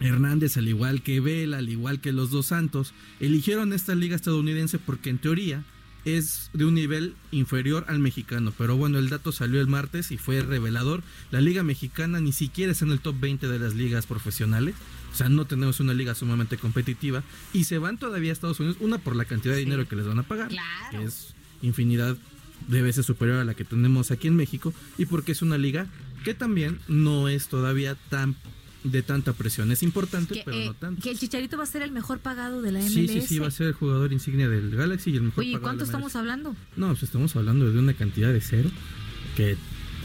Hernández, al igual que Vela, al igual que los dos Santos, eligieron esta liga estadounidense porque en teoría es de un nivel inferior al mexicano. Pero bueno, el dato salió el martes y fue revelador. La liga mexicana ni siquiera es en el top 20 de las ligas profesionales. O sea, no tenemos una liga sumamente competitiva. Y se van todavía a Estados Unidos, una por la cantidad de dinero que les van a pagar, que es infinidad de veces superior a la que tenemos aquí en México y porque es una liga que también no es todavía tan de tanta presión. Es importante, pero no eh, tanto. Que el Chicharito va a ser el mejor pagado de la MLS. Sí, sí, sí, va a ser el jugador insignia del Galaxy y el mejor Oye, ¿cuánto estamos hablando? No, pues estamos hablando de una cantidad de cero que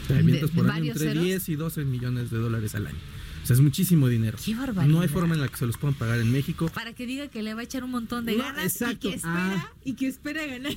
te por año entre 10 y 12 millones de dólares al año. O sea, es muchísimo dinero. Qué barbaridad. No hay forma en la que se los puedan pagar en México. Para que diga que le va a echar un montón de ganas exacto. y que espera, ah. y que espera ganar.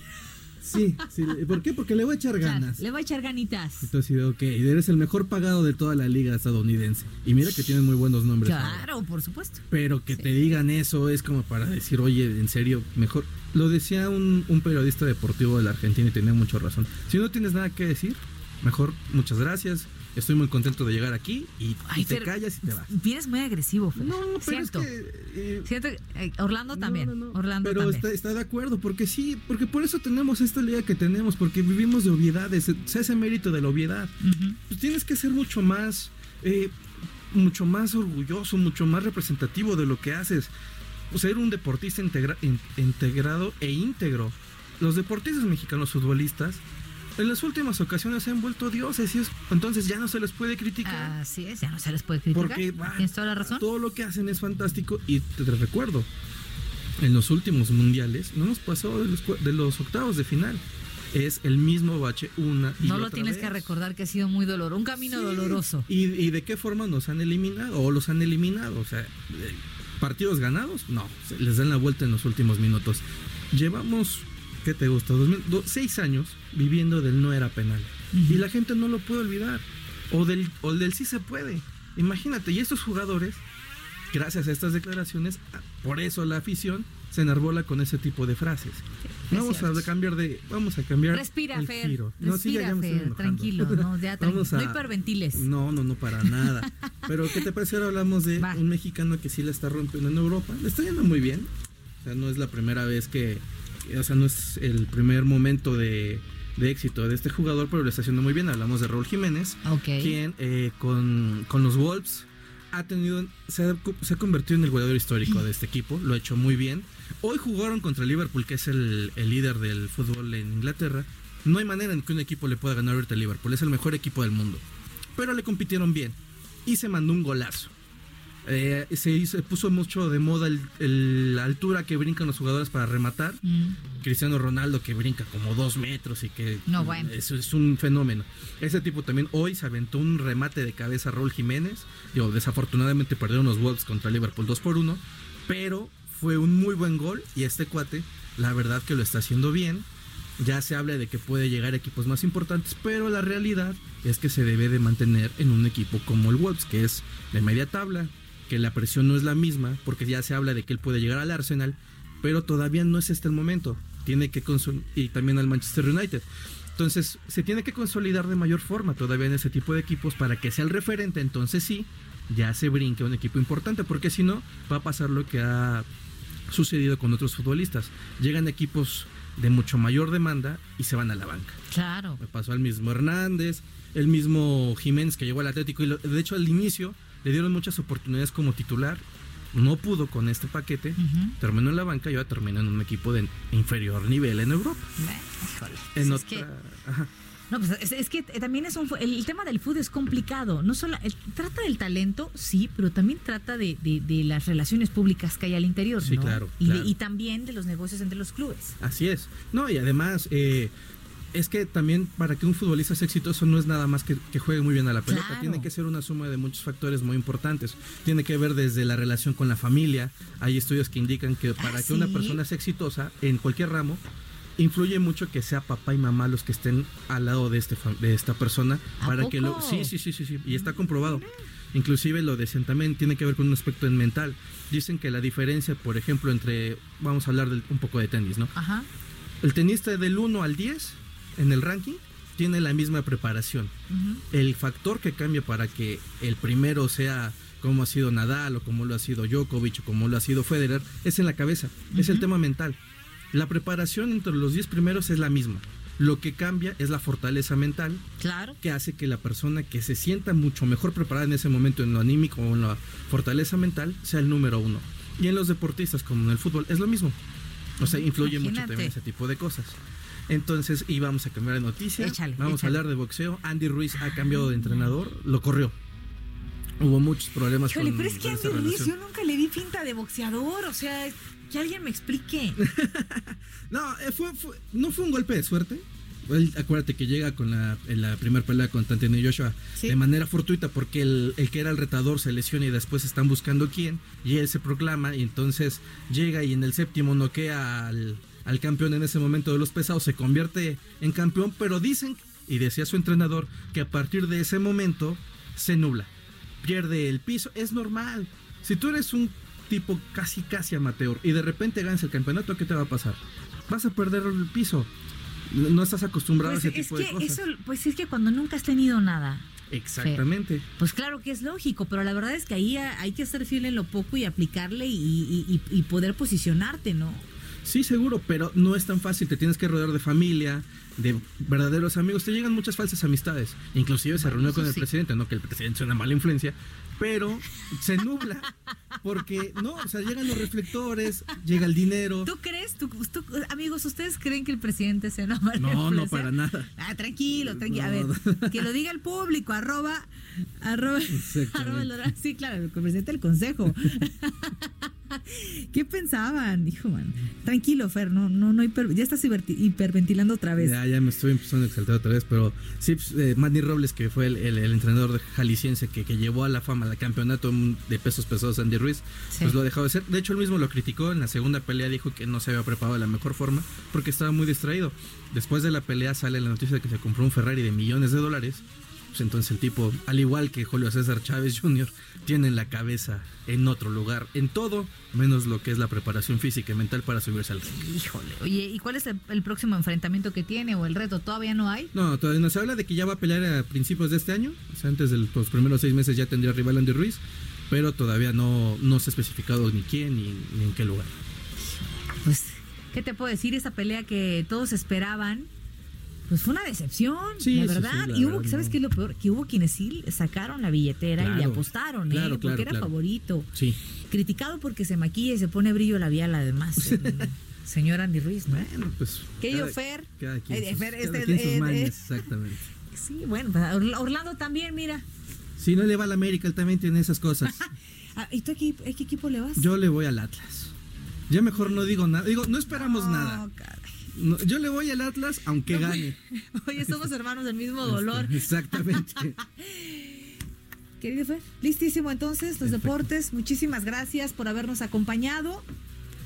Sí, sí. ¿Por qué? Porque le voy a echar ganas. le voy a echar ganitas. Entonces, ok, eres el mejor pagado de toda la liga estadounidense. Y mira que tienen muy buenos nombres. Claro, por supuesto. Pero que te digan eso es como para decir, oye, en serio, mejor. Lo decía un, un periodista deportivo de la Argentina y tenía mucha razón. Si no tienes nada que decir, mejor muchas gracias estoy muy contento de llegar aquí y, te callas y te vas. Vienes muy agresivo, No, pero es que, eh, Siento eh, Orlando también. Orlando pero Está, de acuerdo, porque sí, porque por eso tenemos esta liga que tenemos, porque vivimos de obviedades, se hace mérito de la obviedad. Pues tienes que ser mucho más, eh, mucho más orgulloso, mucho más representativo de lo que haces. ser un deportista integrado e íntegro. Los deportistas mexicanos futbolistas en las últimas ocasiones se han vuelto dioses y entonces ya no se les puede criticar. Así es, ya no se les puede criticar. Porque tienes toda la razón. Todo lo que hacen es fantástico y te, recuerdo, en los últimos mundiales no hemos pasado de los, octavos de final. Es el mismo bache una y No lo tienes que recordar que ha sido muy doloroso, un camino doloroso. ¿Y, ¿Y, de qué forma nos han eliminado o los han eliminado? O sea, eh, partidos ganados, no, se les dan la vuelta en los últimos minutos. Llevamos ¿qué te gusta? seis años viviendo del no era penal. Y la gente no lo puede olvidar. O del, o del sí se puede. Imagínate, y estos jugadores, gracias a estas declaraciones, por eso la afición se enarbola con ese tipo de frases. vamos a cambiar de, vamos a cambiar Respira, el Fer, Respira, Fer, tranquilo, no, ya *laughs* vamos no hiperventiles. No, no, no para nada. *laughs* Pero ¿qué te parece ahora hablamos de un mexicano que sí la está rompiendo en Europa? Le está yendo muy bien. O sea, no es la primera vez que o sea, no es el primer momento de, éxito de este jugador, pero lo está haciendo muy bien. Hablamos de Raúl Jiménez, quien eh, con, los Wolves ha tenido, se ha, convertido en el goleador histórico de este equipo, lo ha hecho muy bien. Hoy jugaron contra el Liverpool, que es el, líder del fútbol en Inglaterra. No hay manera en que un equipo le pueda ganar ahorita al Liverpool, es el mejor equipo del mundo. Pero le compitieron bien y se mandó un golazo. Eh, se, puso mucho de moda la altura que brincan los jugadores para rematar. Mm. Cristiano Ronaldo que brinca como dos metros y que no, bueno. es, es, un fenómeno. Ese tipo también hoy se aventó un remate de cabeza a Raúl Jiménez. Digo, desafortunadamente perdieron los Wolves contra Liverpool 2 por 1, pero fue un muy buen gol y este cuate, la verdad que lo está haciendo bien. Ya se habla de que puede llegar a equipos más importantes, pero la realidad es que se debe de mantener en un equipo como el Wolves, que es de media tabla, que la presión no es la misma, porque ya se habla de que él puede llegar al Arsenal, pero todavía no es este el momento. Tiene que y también al Manchester United. Entonces, se tiene que consolidar de mayor forma todavía en ese tipo de equipos para que sea el referente, entonces sí, ya se brinque un equipo importante, porque si no, va a pasar lo que ha sucedido con otros futbolistas. Llegan equipos de mucho mayor demanda y se van a la banca. Claro. Me pasó al mismo Hernández, el mismo Jiménez que llegó al Atlético y de hecho al inicio le dieron muchas oportunidades como titular. No pudo con este paquete, terminó en la banca y ahora terminó en un equipo de inferior nivel en Europa. En pues otra, No, pues es, que también es un, el, tema del fútbol es complicado. No solo trata del talento, sí, pero también trata de, las relaciones públicas que hay al interior, sí, claro, y, también de los negocios entre los clubes. Así es. No, y además eh, es que también para que un futbolista sea exitoso no es nada más que, que juegue muy bien a la pelota, tiene que ser una suma de muchos factores muy importantes. Tiene que ver desde la relación con la familia. Hay estudios que indican que para ah, que una persona sea exitosa en cualquier ramo, influye mucho que sea papá y mamá los que estén al lado de este de esta persona para que lo sí sí sí sí sí. Y está comprobado. Inclusive lo de también tiene que ver con un aspecto en mental. Dicen que la diferencia por ejemplo entre vamos a hablar un poco de tenis no Ajá. el tenista del 1 al 10 en el ranking tiene la misma preparación. El factor que cambia para que el primero sea como ha sido Nadal o como lo ha sido Djokovic o como lo ha sido Federer es en la cabeza, es el tema mental. La preparación entre los 10 primeros es la misma. Lo que cambia es la fortaleza mental, claro. que hace que la persona que se sienta mucho mejor preparada en ese momento en lo anímico o en la fortaleza mental sea el número uno. Y en los deportistas, como en el fútbol, es lo mismo. O sea, influye mucho también ese tipo de cosas. Entonces íbamos a cambiar de noticia. Vamos a hablar de boxeo. Andy Ruiz ha cambiado de entrenador, lo corrió. Hubo muchos problemas con pero es que Andy Ruiz yo nunca le di pinta de boxeador, o sea, que alguien me explique. *laughs* no, eh, fue, no fue un golpe de suerte. acuérdate que llega con la, en la primera pelea con Tantino Joshua de manera fortuita porque el, el, que era el retador se lesiona y después están buscando quién y él se proclama y entonces llega y en el séptimo noquea al, al campeón en ese momento de los pesados, se convierte en campeón, pero dicen, y decía su entrenador, que a partir de ese momento se nubla, pierde el piso, es normal. Si tú eres un tipo casi casi amateur y de repente ganas el campeonato, ¿qué te va a pasar? Vas a perder el piso. No estás acostumbrado a ese pues tipo de cosas. pues es que cuando nunca has tenido nada, Exactamente. Pues claro que es lógico, pero la verdad es que ahí hay que ser fiel en lo poco y aplicarle y poder posicionarte, ¿no? Sí, seguro, pero no es tan fácil. Te tienes que rodear de familia, de verdaderos amigos. Te llegan muchas falsas amistades. Inclusive se reunió con el presidente, no que el presidente sea una mala influencia, pero se nubla porque no, o sea, llegan los reflectores, llega el dinero. ¿Tú crees, amigos, ustedes creen que el presidente sea una mala No, no para nada. Ah, tranquilo, tranquilo. A ver, que lo diga el público, arroba, arroba, arroba sí, claro, el presidente del consejo. *laughs* *laughs* ¿Qué pensaban? Dijo, man, tranquilo, Fer, no, no, no ya estás hiperventilando otra vez. Ya, ya me estoy empezando a exaltar otra vez, pero sí, pues, eh, Manny Robles, que fue el, entrenador jalisciense que, que, llevó a la fama al campeonato de pesos pesados Andy Ruiz, pues lo ha dejado de ser. De hecho, él mismo lo criticó en la segunda pelea, dijo que no se había preparado de la mejor forma porque estaba muy distraído. Después de la pelea sale la noticia de que se compró un Ferrari de millones de dólares. Pues entonces el tipo, al igual que Julio César Chávez Jr., tienen la cabeza en otro lugar, en todo, menos lo que es la preparación física y mental para subirse al ring. Híjole, oye, ¿y cuál es el, próximo enfrentamiento que tiene o el reto? ¿Todavía no hay? No, todavía no se habla de que ya va a pelear a principios de este año, o sea, antes de los primeros seis meses ya tendría rival Andy Ruiz, pero todavía no, no se ha especificado ni quién ni, ni en qué lugar. Pues, ¿qué te puedo decir? Esa pelea que todos esperaban pues fue una decepción, la verdad. y hubo, ¿sabes qué es lo peor? Que hubo quienes sí sacaron la billetera y le apostaron, ¿eh? porque era favorito. Sí. Criticado porque se maquilla y se pone brillo labial además. señor Andy Ruiz, ¿no? Bueno, pues. ¿Qué yo, Fer? Cada quien, eh, Fer, este, eh, eh, exactamente. *laughs* Sí, bueno, pues, Orlando también, mira. Si no le va al América, él también tiene esas cosas. *laughs* Ah, ¿Y tú a qué, equipo le vas? Yo le voy al Atlas. Ya mejor no digo nada. Digo, no esperamos nada yo le voy al Atlas aunque gane. *laughs* Oye, somos hermanos del mismo dolor. *laughs* *laughs* Exactamente. Querido Fer, listísimo entonces, los deportes. Muchísimas gracias por habernos acompañado.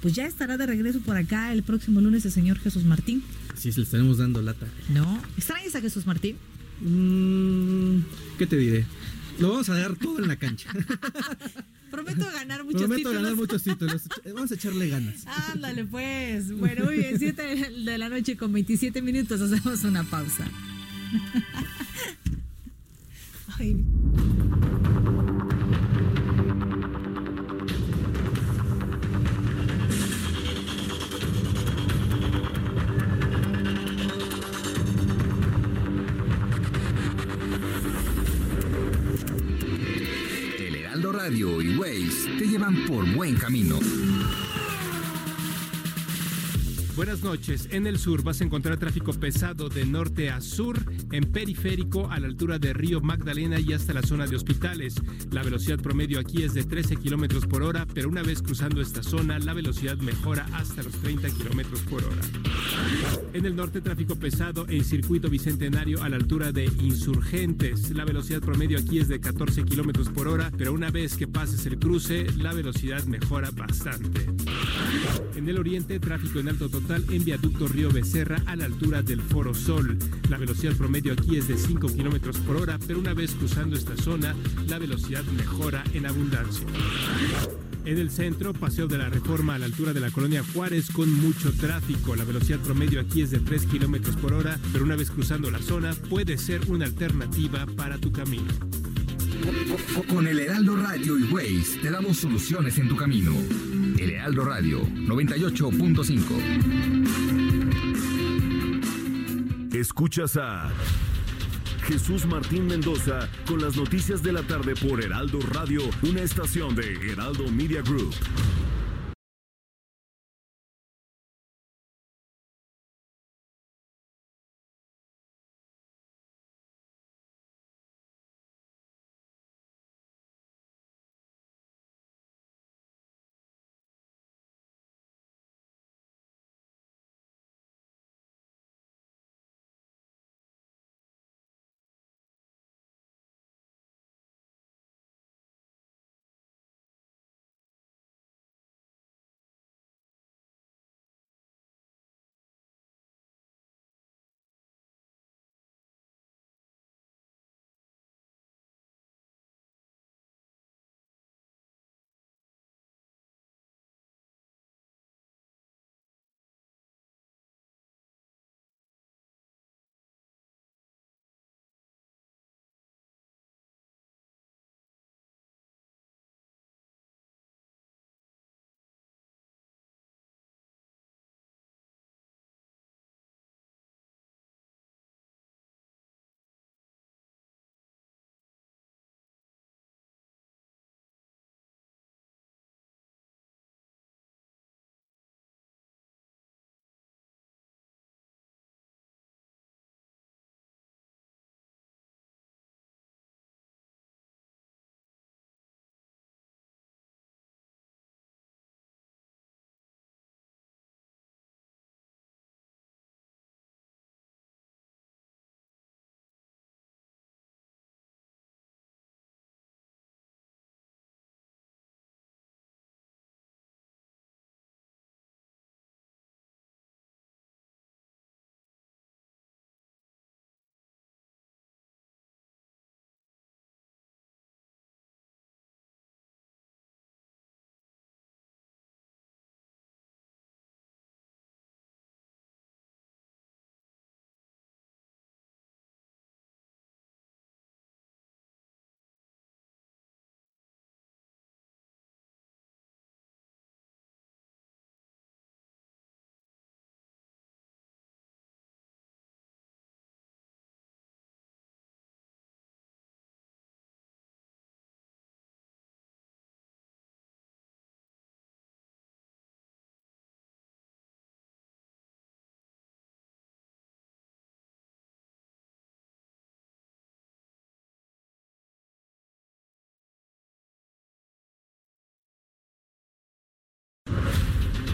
Pues ya estará de regreso por acá el próximo lunes el señor Jesús Martín. Sí, se le estaremos dando lata. No. ¿Extrañas a Jesús Martín? Mm, ¿Qué te diré? Lo vamos a dar todo en la cancha. Prometo ganar muchos títulos. Prometo ganar muchos títulos. *laughs* Vamos a echarle ganas. Ándale, pues. Bueno, muy bien. 7 de la noche con 27 minutos. Hacemos una pausa. *laughs* Ay. Radio y Waze te llevan por buen camino. Buenas noches. En el sur vas a encontrar tráfico pesado de norte a sur, en periférico a la altura de Río Magdalena y hasta la zona de hospitales. La velocidad promedio aquí es de 13 kilómetros por hora, pero una vez cruzando esta zona, la velocidad mejora hasta los 30 kilómetros por hora. En el norte, tráfico pesado en circuito bicentenario a la altura de Insurgentes. La velocidad promedio aquí es de 14 kilómetros por hora, pero una vez que pases el cruce, la velocidad mejora bastante. En el oriente, tráfico en alto total en viaducto Río Becerra a la altura del Foro Sol. La velocidad promedio aquí es de 5 kilómetros por hora, pero una vez cruzando esta zona, la velocidad mejora en abundancia. En el centro, paseo de la reforma a la altura de la colonia Juárez con mucho tráfico. La velocidad promedio aquí es de 3 kilómetros por hora, pero una vez cruzando la zona puede ser una alternativa para tu camino. Con el Heraldo Radio y Waze te damos soluciones en tu camino. El Heraldo Radio 98.5. Escuchas a Jesús Martín Mendoza con las noticias de la tarde por Heraldo Radio, una estación de Heraldo Media Group.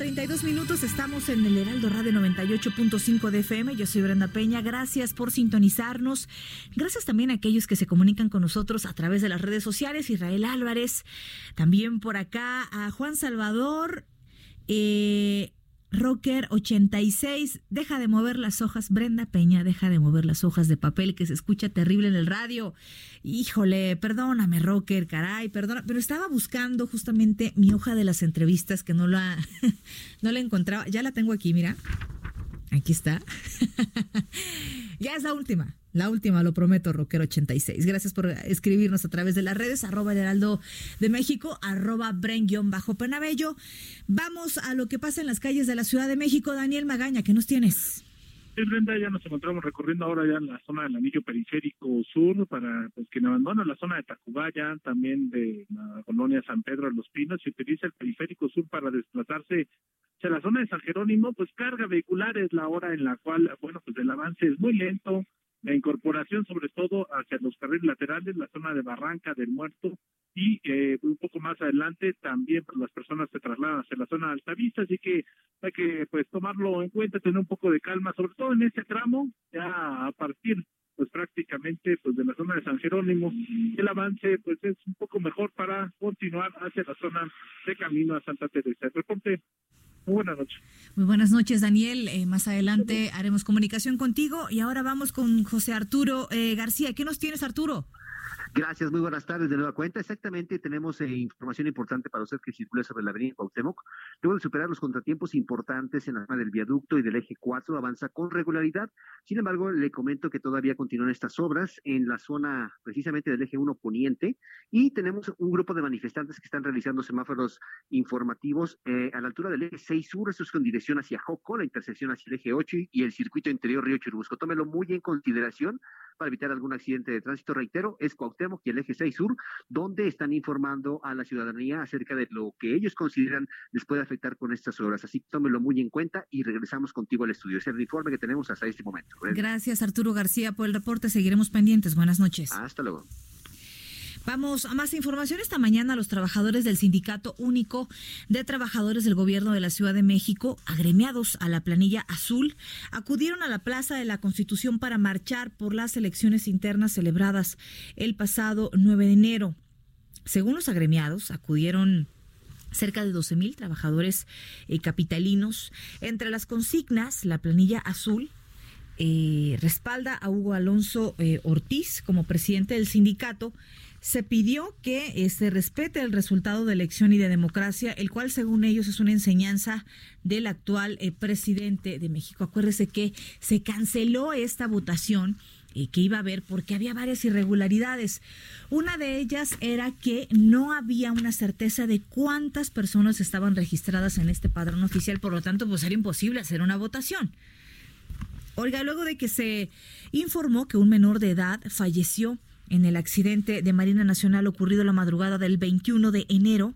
32 minutos. Estamos en el Heraldo Radio 98.5 de FM. Yo soy Brenda Peña. Gracias por sintonizarnos. Gracias también a aquellos que se comunican con nosotros a través de las redes sociales. Israel Álvarez. También por acá a Juan Salvador. Eh, Rocker 86, deja de mover las hojas. Brenda Peña, deja de mover las hojas de papel que se escucha terrible en el radio. Híjole, perdóname, Rocker, caray, perdona, pero estaba buscando justamente mi hoja de las entrevistas que no la, *laughs* no la encontraba. Ya la tengo aquí, mira. Aquí está. *laughs* ya es la última. La última, lo prometo, Rockero86. Gracias por escribirnos a través de las redes, arroba el heraldo de México, arroba bajo penabello Vamos a lo que pasa en las calles de la Ciudad de México. Daniel Magaña, ¿qué nos tienes? Sí, Brenda, ya nos encontramos recorriendo ahora ya en la zona del anillo periférico sur para pues quien abandona la zona de Tacubaya, también de la colonia San Pedro de los Pinos y utiliza el periférico sur para desplazarse hacia la zona de San Jerónimo, pues carga vehicular es la hora en la cual, bueno, pues el avance es muy lento, la incorporación sobre todo hacia los carriles laterales, la zona de Barranca del Muerto y eh, un poco más adelante también pues, las personas se trasladan hacia la zona de Altavista, así que hay que pues tomarlo en cuenta, tener un poco de calma, sobre todo en este tramo, ya a partir pues prácticamente pues de la zona de San Jerónimo, el avance pues es un poco mejor para continuar hacia la zona de camino a Santa Teresa. Reporte muy buenas noches. Muy buenas noches, Daniel. Eh, más adelante haremos comunicación contigo y ahora vamos con José Arturo eh, García. ¿Qué nos tienes, Arturo? Gracias, muy buenas tardes de nueva cuenta. Exactamente, tenemos eh, información importante para usted que circula sobre la avenida Cuauhtémoc. Luego de superar los contratiempos importantes en la zona del viaducto y del eje 4, avanza con regularidad. Sin embargo, le comento que todavía continúan estas obras en la zona precisamente del eje 1 poniente y tenemos un grupo de manifestantes que están realizando semáforos informativos eh, a la altura del eje 6 sur, esto es con dirección hacia Joco, la intersección hacia el eje 8 y el circuito interior Río Churubusco. Tómelo muy en consideración para evitar algún accidente de tránsito. Reitero, es Cuauhtémoc y el eje 6 sur, donde están informando a la ciudadanía acerca de lo que ellos consideran les puede afectar con estas obras. Así que tómelo muy en cuenta y regresamos contigo al estudio. Ese es el informe que tenemos hasta este momento. Gracias, Arturo García, por el reporte. Seguiremos pendientes. Buenas noches. Hasta luego. Vamos a más información. Esta mañana los trabajadores del Sindicato Único de Trabajadores del Gobierno de la Ciudad de México, agremiados a la planilla azul, acudieron a la Plaza de la Constitución para marchar por las elecciones internas celebradas el pasado 9 de enero. Según los agremiados, acudieron cerca de 12 mil trabajadores eh, capitalinos. Entre las consignas, la planilla azul eh, respalda a Hugo Alonso eh, Ortiz como presidente del sindicato se pidió que se este, respete el resultado de elección y de democracia, el cual según ellos es una enseñanza del actual eh, presidente de México. Acuérdese que se canceló esta votación eh, que iba a haber porque había varias irregularidades. Una de ellas era que no había una certeza de cuántas personas estaban registradas en este padrón oficial, por lo tanto, pues era imposible hacer una votación. Oiga, luego de que se informó que un menor de edad falleció en el accidente de Marina Nacional ocurrido la madrugada del 21 de enero.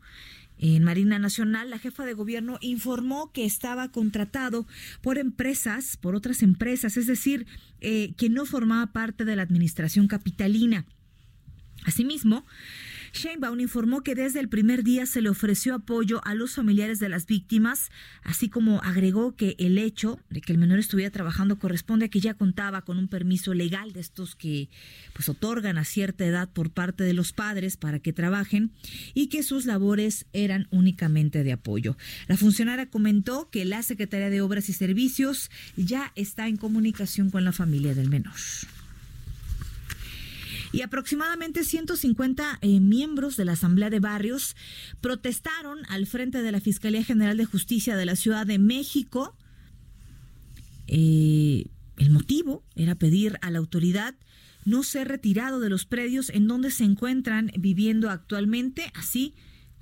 En Marina Nacional, la jefa de gobierno informó que estaba contratado por empresas, por otras empresas, es decir, eh, que no formaba parte de la administración capitalina. Asimismo, Sheinbaum informó que desde el primer día se le ofreció apoyo a los familiares de las víctimas, así como agregó que el hecho de que el menor estuviera trabajando corresponde a que ya contaba con un permiso legal de estos que pues otorgan a cierta edad por parte de los padres para que trabajen y que sus labores eran únicamente de apoyo. La funcionaria comentó que la Secretaría de Obras y Servicios ya está en comunicación con la familia del menor y aproximadamente 150 eh, miembros de la Asamblea de Barrios protestaron al frente de la Fiscalía General de Justicia de la Ciudad de México. Eh, el motivo era pedir a la autoridad no ser retirado de los predios en donde se encuentran viviendo actualmente, así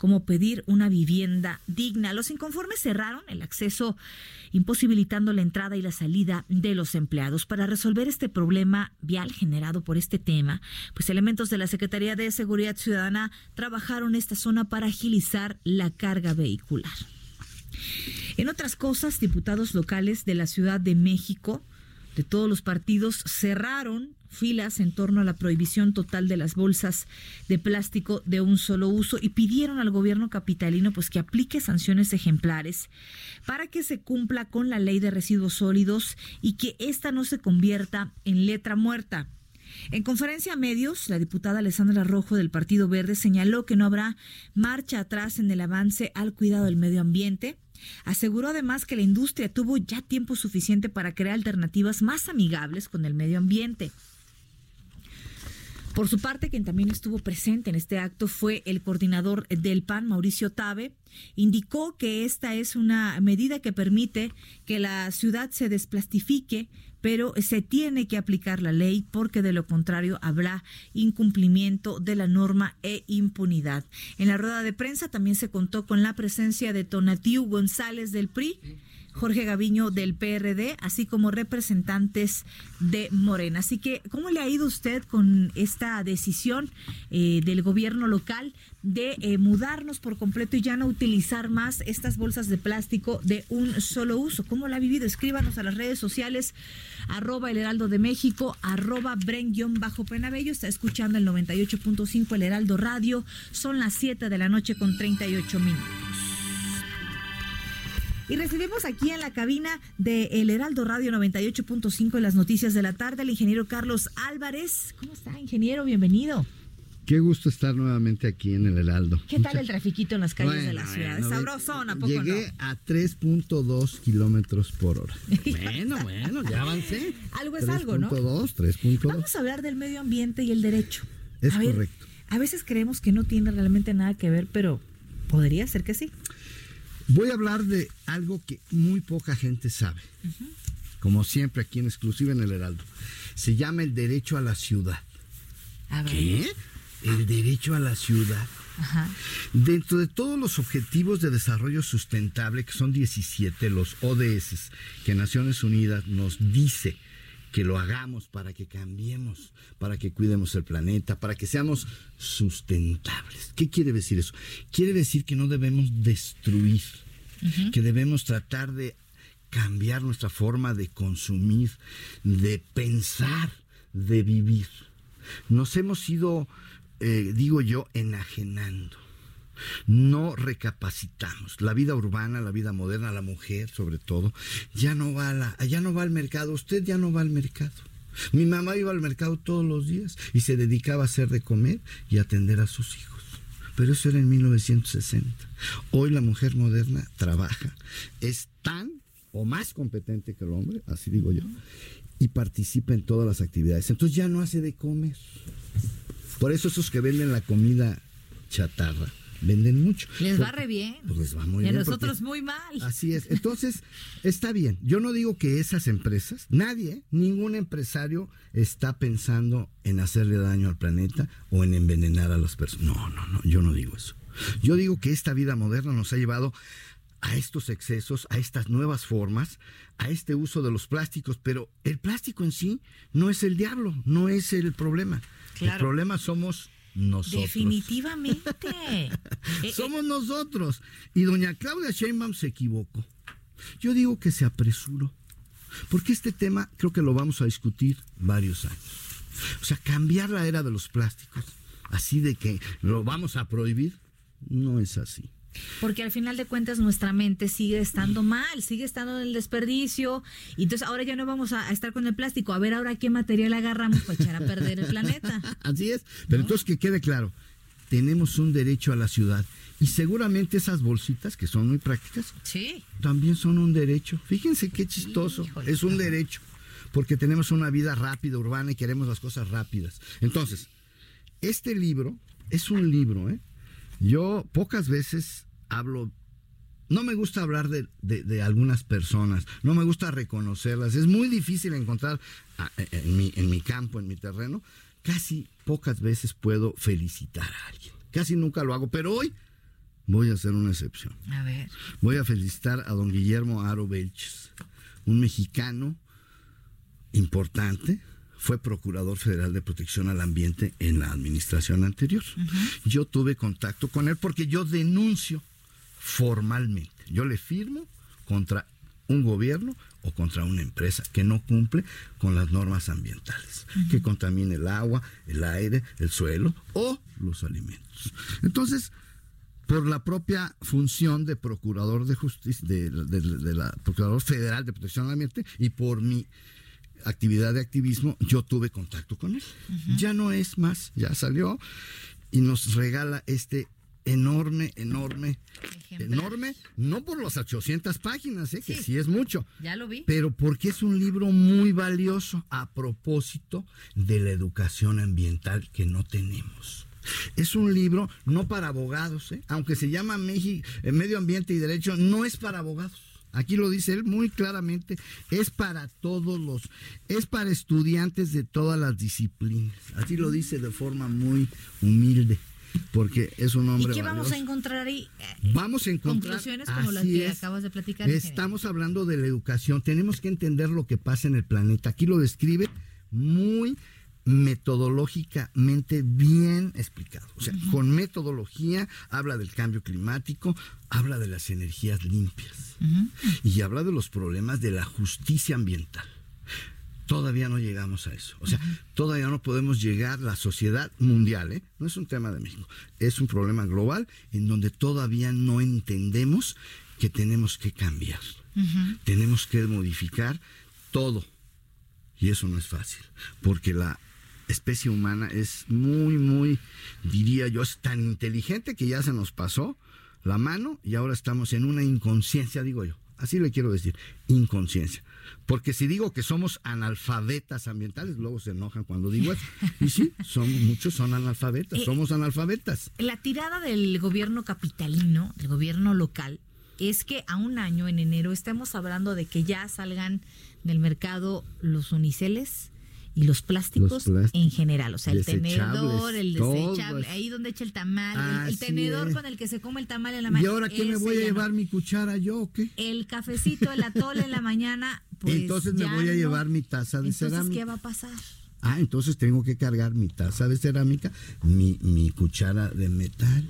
como pedir una vivienda digna. Los inconformes cerraron el acceso imposibilitando la entrada y la salida de los empleados. Para resolver este problema vial generado por este tema, pues elementos de la Secretaría de Seguridad Ciudadana trabajaron esta zona para agilizar la carga vehicular. En otras cosas, diputados locales de la Ciudad de México de todos los partidos cerraron filas en torno a la prohibición total de las bolsas de plástico de un solo uso y pidieron al gobierno capitalino pues que aplique sanciones ejemplares para que se cumpla con la ley de residuos sólidos y que ésta no se convierta en letra muerta. En conferencia a medios, la diputada Alessandra Rojo del Partido Verde señaló que no habrá marcha atrás en el avance al cuidado del medio ambiente Aseguró además que la industria tuvo ya tiempo suficiente para crear alternativas más amigables con el medio ambiente. Por su parte, quien también estuvo presente en este acto fue el coordinador del PAN, Mauricio Tabe. Indicó que esta es una medida que permite que la ciudad se desplastifique, pero se tiene que aplicar la ley porque de lo contrario habrá incumplimiento de la norma e impunidad. En la rueda de prensa también se contó con la presencia de Tonatiu González del PRI. Jorge Gaviño del PRD, así como representantes de Morena. Así que, ¿cómo le ha ido usted con esta decisión eh, del gobierno local de eh, mudarnos por completo y ya no utilizar más estas bolsas de plástico de un solo uso? ¿Cómo la ha vivido? Escríbanos a las redes sociales, arroba el heraldo de México, arroba bajo penabello Está escuchando el 98.5 el Heraldo Radio. Son las 7 de la noche con 38 minutos. Y recibimos aquí en la cabina de El Heraldo Radio 98.5 en las noticias de la tarde al ingeniero Carlos Álvarez. ¿Cómo está, ingeniero? Bienvenido. Qué gusto estar nuevamente aquí en el Heraldo. ¿Qué tal el trafiquito en las calles de la ciudad? Bueno, Sabrosón, ¿a poco Llegué a 3.2 kilómetros por hora. *laughs* bueno, bueno, ya avancé. Algo es algo, ¿no? 3.2, 3.2. Vamos a hablar del medio ambiente y el derecho. Es correcto. a veces creemos que no tiene realmente nada que ver, pero podría ser que sí. Voy a hablar de algo que muy poca gente sabe, como siempre aquí en exclusiva en el Heraldo. Se llama el derecho a la ciudad. ¿Qué? El derecho a la ciudad. Dentro de todos los objetivos de desarrollo sustentable, que son 17, los ODS, que Naciones Unidas nos dice que lo hagamos para que cambiemos, para que cuidemos el planeta, para que seamos sustentables. ¿Qué quiere decir eso? Quiere decir que no debemos destruir, que debemos tratar de cambiar nuestra forma de consumir, de pensar, de vivir. Nos hemos ido, eh, digo yo, enajenando no recapacitamos. La vida urbana, la vida moderna, la mujer sobre todo, ya no va a ya no va al mercado, usted ya no va al mercado. Mi mamá iba al mercado todos los días y se dedicaba a hacer de comer y atender a sus hijos. Pero eso era en 1960. Hoy la mujer moderna trabaja, es tan o más competente que el hombre, así digo yo, y participa en todas las actividades. Entonces ya no hace de comer. Por eso esos que venden la comida chatarra, venden mucho. Les va re bien. Pues les va muy y bien. a nosotros muy mal. Así es. Entonces, está bien. Yo no digo que esas empresas, nadie, ningún empresario está pensando en hacerle daño al planeta o en envenenar a las personas. No, no, no, yo no digo eso. Yo digo que esta vida moderna nos ha llevado a estos excesos, a estas nuevas formas, a este uso de los plásticos, pero el plástico en sí no es el diablo, no es el problema. El problema somos nosotros. Definitivamente. *laughs* Eh, Somos nosotros. Y doña Claudia Sheinbaum se equivocó. Yo digo que se apresuró. Porque este tema creo que lo vamos a discutir varios años. O sea, cambiar la era de los plásticos, así de que lo vamos a prohibir, no es así. Porque al final de cuentas nuestra mente sigue estando mal, sigue estando en el desperdicio. Y entonces ahora ya no vamos a, estar con el plástico. A ver ahora qué material agarramos para echar a *laughs* perder el planeta. Así es. Pero entonces que quede claro, tenemos un derecho a la ciudad. Y seguramente esas bolsitas, que son muy prácticas, sí. también son un derecho. Fíjense qué chistoso. Es un derecho. Porque tenemos una vida rápida, urbana, y queremos las cosas rápidas. Entonces, este libro es un libro, ¿eh? Yo pocas veces hablo no me gusta hablar de, algunas personas, no me gusta reconocerlas. Es muy difícil encontrar ah, eh, en mi, en mi campo, en mi terreno. Casi pocas veces puedo felicitar a alguien. Casi nunca lo hago, pero hoy voy a hacer una excepción. A ver. Voy a felicitar a don Guillermo Aro Belches, un mexicano importante, fue procurador federal de protección al ambiente en la administración anterior. Yo tuve contacto con él porque yo denuncio formalmente. Yo le firmo contra un gobierno o contra una empresa que no cumple con las normas ambientales, que contamine el agua, el aire, el suelo o los alimentos. Entonces, por la propia función de procurador de justicia, de, la procurador federal de protección al ambiente y por mi actividad de activismo, yo tuve contacto con él. Ya no es más, ya salió y nos regala este enorme, enorme, enorme, no por las 800 páginas, ¿eh? que sí. es mucho. Ya lo vi. Pero porque es un libro muy valioso a propósito de la educación ambiental que no tenemos. Es un libro no para abogados, ¿eh? aunque se llama México, eh, Medio Ambiente y Derecho, no es para abogados. Aquí lo dice él muy claramente, es para todos los, es para estudiantes de todas las disciplinas. Así lo dice de forma muy humilde porque es un hombre. ¿Y qué valioso. vamos a encontrar ahí? Vamos a encontrar conclusiones como las que es. acabas de platicar. Estamos hablando de la educación. Tenemos que entender lo que pasa en el planeta. Aquí lo describe muy metodológicamente bien explicado. O sea, uh -huh. con metodología habla del cambio climático, habla de las energías limpias uh -huh. y habla de los problemas de la justicia ambiental. Todavía no llegamos a eso. O sea, uh -huh. todavía no podemos llegar, la sociedad mundial, ¿eh? no es un tema de México, es un problema global en donde todavía no entendemos que tenemos que cambiar. Tenemos que modificar todo. Y eso no es fácil, porque la especie humana es muy, muy, diría yo, es tan inteligente que ya se nos pasó la mano y ahora estamos en una inconsciencia, digo yo. Así le quiero decir, inconsciencia. Porque si digo que somos analfabetas ambientales, luego se enojan cuando digo eso. Y sí, son, muchos son analfabetas, eh, somos analfabetas. La tirada del gobierno capitalino, del gobierno local, es que a un año, en enero, estamos hablando de que ya salgan del mercado los uniceles y los plásticos, los plásticos en general. O sea, el tenedor, el desechable, ahí donde echa el tamal, el, el, tenedor con el que se come el tamal en la mañana. ¿Y ahora qué me voy a llevar no. mi cuchara yo o qué? El cafecito, el atole en la mañana. Pues entonces me voy a no. llevar mi taza de entonces, cerámica. ¿qué va a pasar? Ah, entonces tengo que cargar mi taza de cerámica, mi, mi cuchara de metal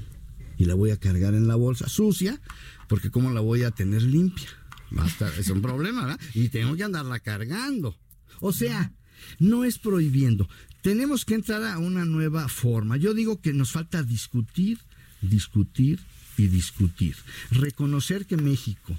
y la voy a cargar en la bolsa sucia, porque ¿cómo la voy a tener limpia? Va a estar, es un problema, ¿verdad? Y tengo que andarla cargando. O sea, no es prohibiendo. Tenemos que entrar a una nueva forma. Yo digo que nos falta discutir, discutir y discutir. Reconocer que México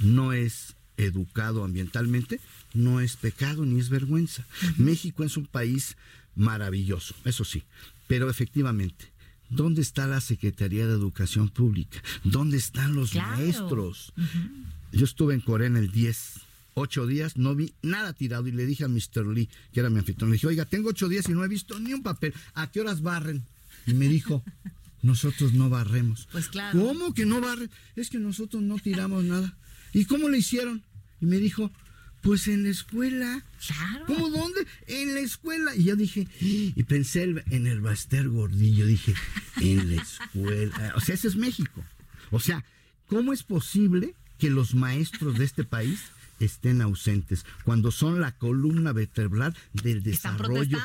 no es educado ambientalmente no es pecado ni es vergüenza. México es un país maravilloso, eso sí, pero efectivamente ¿Dónde está la Secretaría de Educación Pública? ¿Dónde están los claro. maestros? Uh -huh. Yo estuve en Corea en el 10, ocho días, no vi nada tirado y le dije a Mr. Lee, que era mi anfitrión, le dije, oiga, tengo ocho días y no he visto ni un papel. ¿A qué horas barren? Y me dijo, *laughs* nosotros no barremos. Pues claro. ¿Cómo que no barren? Es que nosotros no tiramos nada. ¿Y cómo le hicieron? Y me dijo, pues en la escuela. Claro. ¿Cómo dónde? En la escuela. Y yo dije, y pensé en el Baster Gordillo, dije, en la escuela. O sea, ese es México. O sea, ¿cómo es posible que los maestros de este país estén ausentes cuando son la columna vertebral del desarrollo?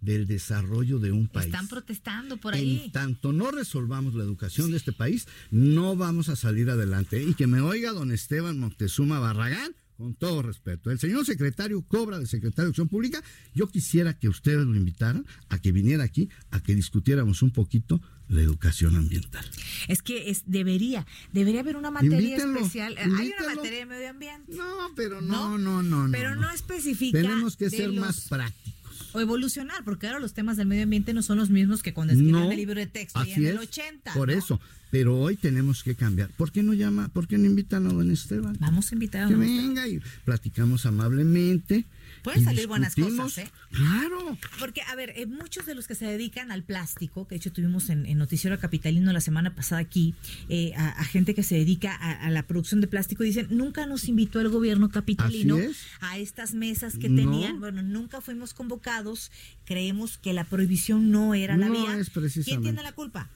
del desarrollo de un país. Están protestando por ahí. En tanto no resolvamos la educación sí. de este país, no vamos a salir adelante. Y que me oiga don Esteban Moctezuma Barragán, con todo respeto. El señor secretario cobra de secretario de Acción Pública. Yo quisiera que ustedes lo invitaran a que viniera aquí, a que discutiéramos un poquito la educación ambiental. Es que es, debería, debería haber una materia invítalo, especial. Invítalo. Hay una materia de medio ambiente. No, pero no, no, no, no. Pero no, no especifica. Tenemos que ser los... más prácticos o evolucionar, porque ahora los temas del medio ambiente no son los mismos que cuando escribieron no, el libro de texto así en el es, 80. Por ¿no? eso, pero hoy tenemos que cambiar. ¿Por qué no llama, por qué no invitan a don Esteban? Vamos a invitar a Que don venga y platicamos amablemente. Pueden salir buenas cosas, ¿eh? Claro. Porque, a ver, eh, muchos de los que se dedican al plástico, que de hecho tuvimos en, en Noticiero Capitalino la semana pasada aquí, eh, a, a, gente que se dedica a, a, la producción de plástico, dicen, nunca nos invitó el gobierno capitalino a estas mesas que No. tenían. Bueno, nunca fuimos convocados. Creemos que la prohibición no era la vía. es. ¿Quién tiene la culpa?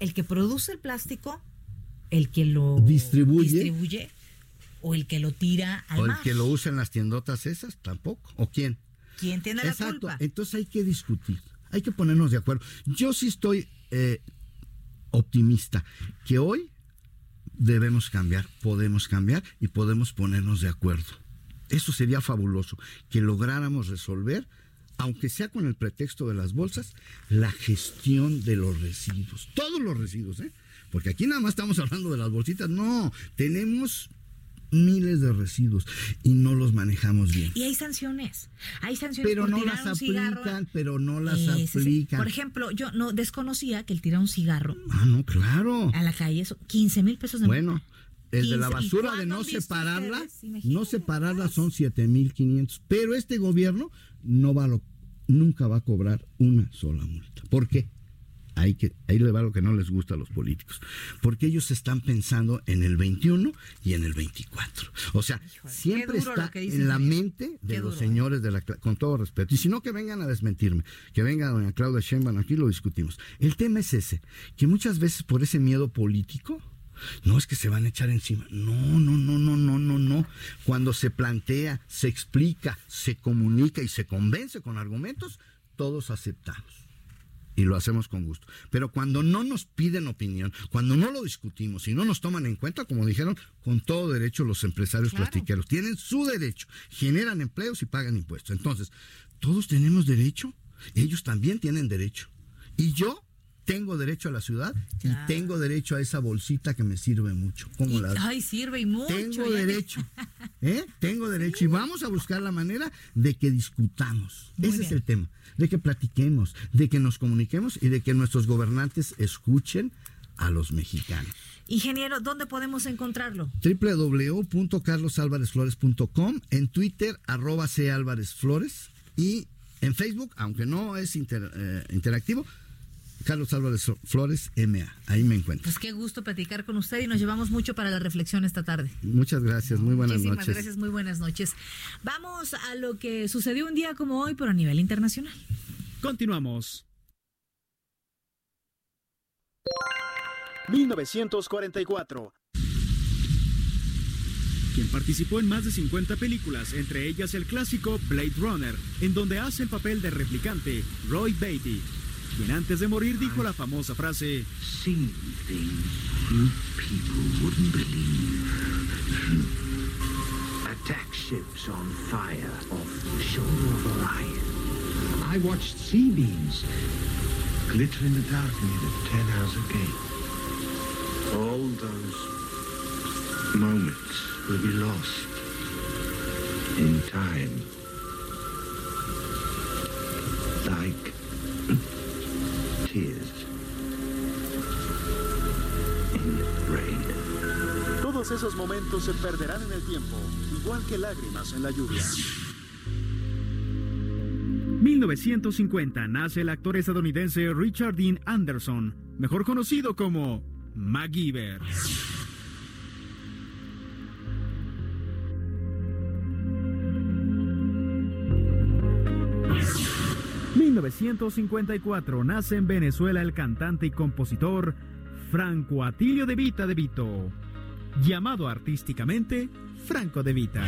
El que produce el plástico, el que lo Distribuye. distribuye o el que lo tira al O el que lo usa en las tiendotas esas, tampoco. ¿O quién? ¿Quién tiene la Exacto. culpa? Entonces hay que discutir, hay que ponernos de acuerdo. Yo sí estoy eh, optimista que hoy debemos cambiar, podemos cambiar y podemos ponernos de acuerdo. Eso sería fabuloso, que lográramos resolver, aunque sea con el pretexto de las bolsas, la gestión de los residuos. Todos los residuos, ¿eh? Porque aquí nada más estamos hablando de las bolsitas. No, tenemos miles de residuos y no los manejamos bien. Y hay sanciones. Hay sanciones pero por no tirar las un cigarro. aplican, pero no las sí. aplican. Por ejemplo, yo no desconocía que el tirar un cigarro Ah, no, claro. a la calle son 15 mil pesos de Bueno, el de la 15. ¿Y basura de no separarla, ustedes? No separarla son 7500, pero este gobierno no va a lo- nunca va a cobrar una sola multa. ¿Por qué? Ahí, que, ahí le va lo que no les gusta a los políticos. Porque ellos están pensando en el 21 y en el 24. O sea, siempre está en la mente de Qué los duro, señores de la con todo respeto. Y si no, que vengan a desmentirme. Que venga doña Claudia Sheinbaum, aquí lo discutimos. El tema es ese, que muchas veces por ese miedo político, no es que se van a echar encima. No, no, no, no, no, no, no. Cuando se plantea, se explica, se comunica y se convence con argumentos, todos aceptamos. Y lo hacemos con gusto. Pero cuando no nos piden opinión, cuando no lo discutimos y no nos toman en cuenta, como dijeron, con todo derecho los empresarios plastiqueros tienen su derecho, generan empleos y pagan impuestos. Entonces, todos tenemos derecho, ellos también tienen derecho. Y yo tengo derecho a la ciudad y tengo derecho a esa bolsita que me sirve mucho. ¿Cómo la Ay, sirve y mucho. Tengo ya- derecho. *laughs* ¿eh? Tengo derecho. Y vamos a buscar la manera de que discutamos. Muy Ese es el tema. De que platiquemos, de que nos comuniquemos y de que nuestros gobernantes escuchen a los mexicanos. Ingeniero, ¿dónde podemos encontrarlo? www.carlosalvarezflores.com, en Twitter, arroba C. Álvarez Flores, y en Facebook, aunque no es inter- eh, interactivo, Carlos Álvarez Flores MA. Ahí me encuentro. Pues qué gusto platicar con usted y nos llevamos mucho para la reflexión esta tarde. Muchas gracias, muy buenas Muchísimas noches. gracias, muy buenas noches. Vamos a lo que sucedió un día como hoy, pero a nivel internacional. Continuamos. 1944. Quien participó en más de 50 películas, entre ellas el clásico Blade Runner, en donde hace el papel de replicante Roy Beatty, quien antes de morir dijo la famosa frase. Attack ships on fire off the shore of Orion. I watched sea beams glitter in the dark near the Ten Hauser Gate. All those moments will be lost in time. Like tears in rain. Todos esos momentos se perderán en el tiempo, igual que lágrimas en la lluvia. 1950 nace el actor estadounidense Richard Dean Anderson, mejor conocido como MacGyver. 1954 nace en Venezuela el cantante y compositor Franco Atilio de Vita de Vito, llamado artísticamente Franco de Vita.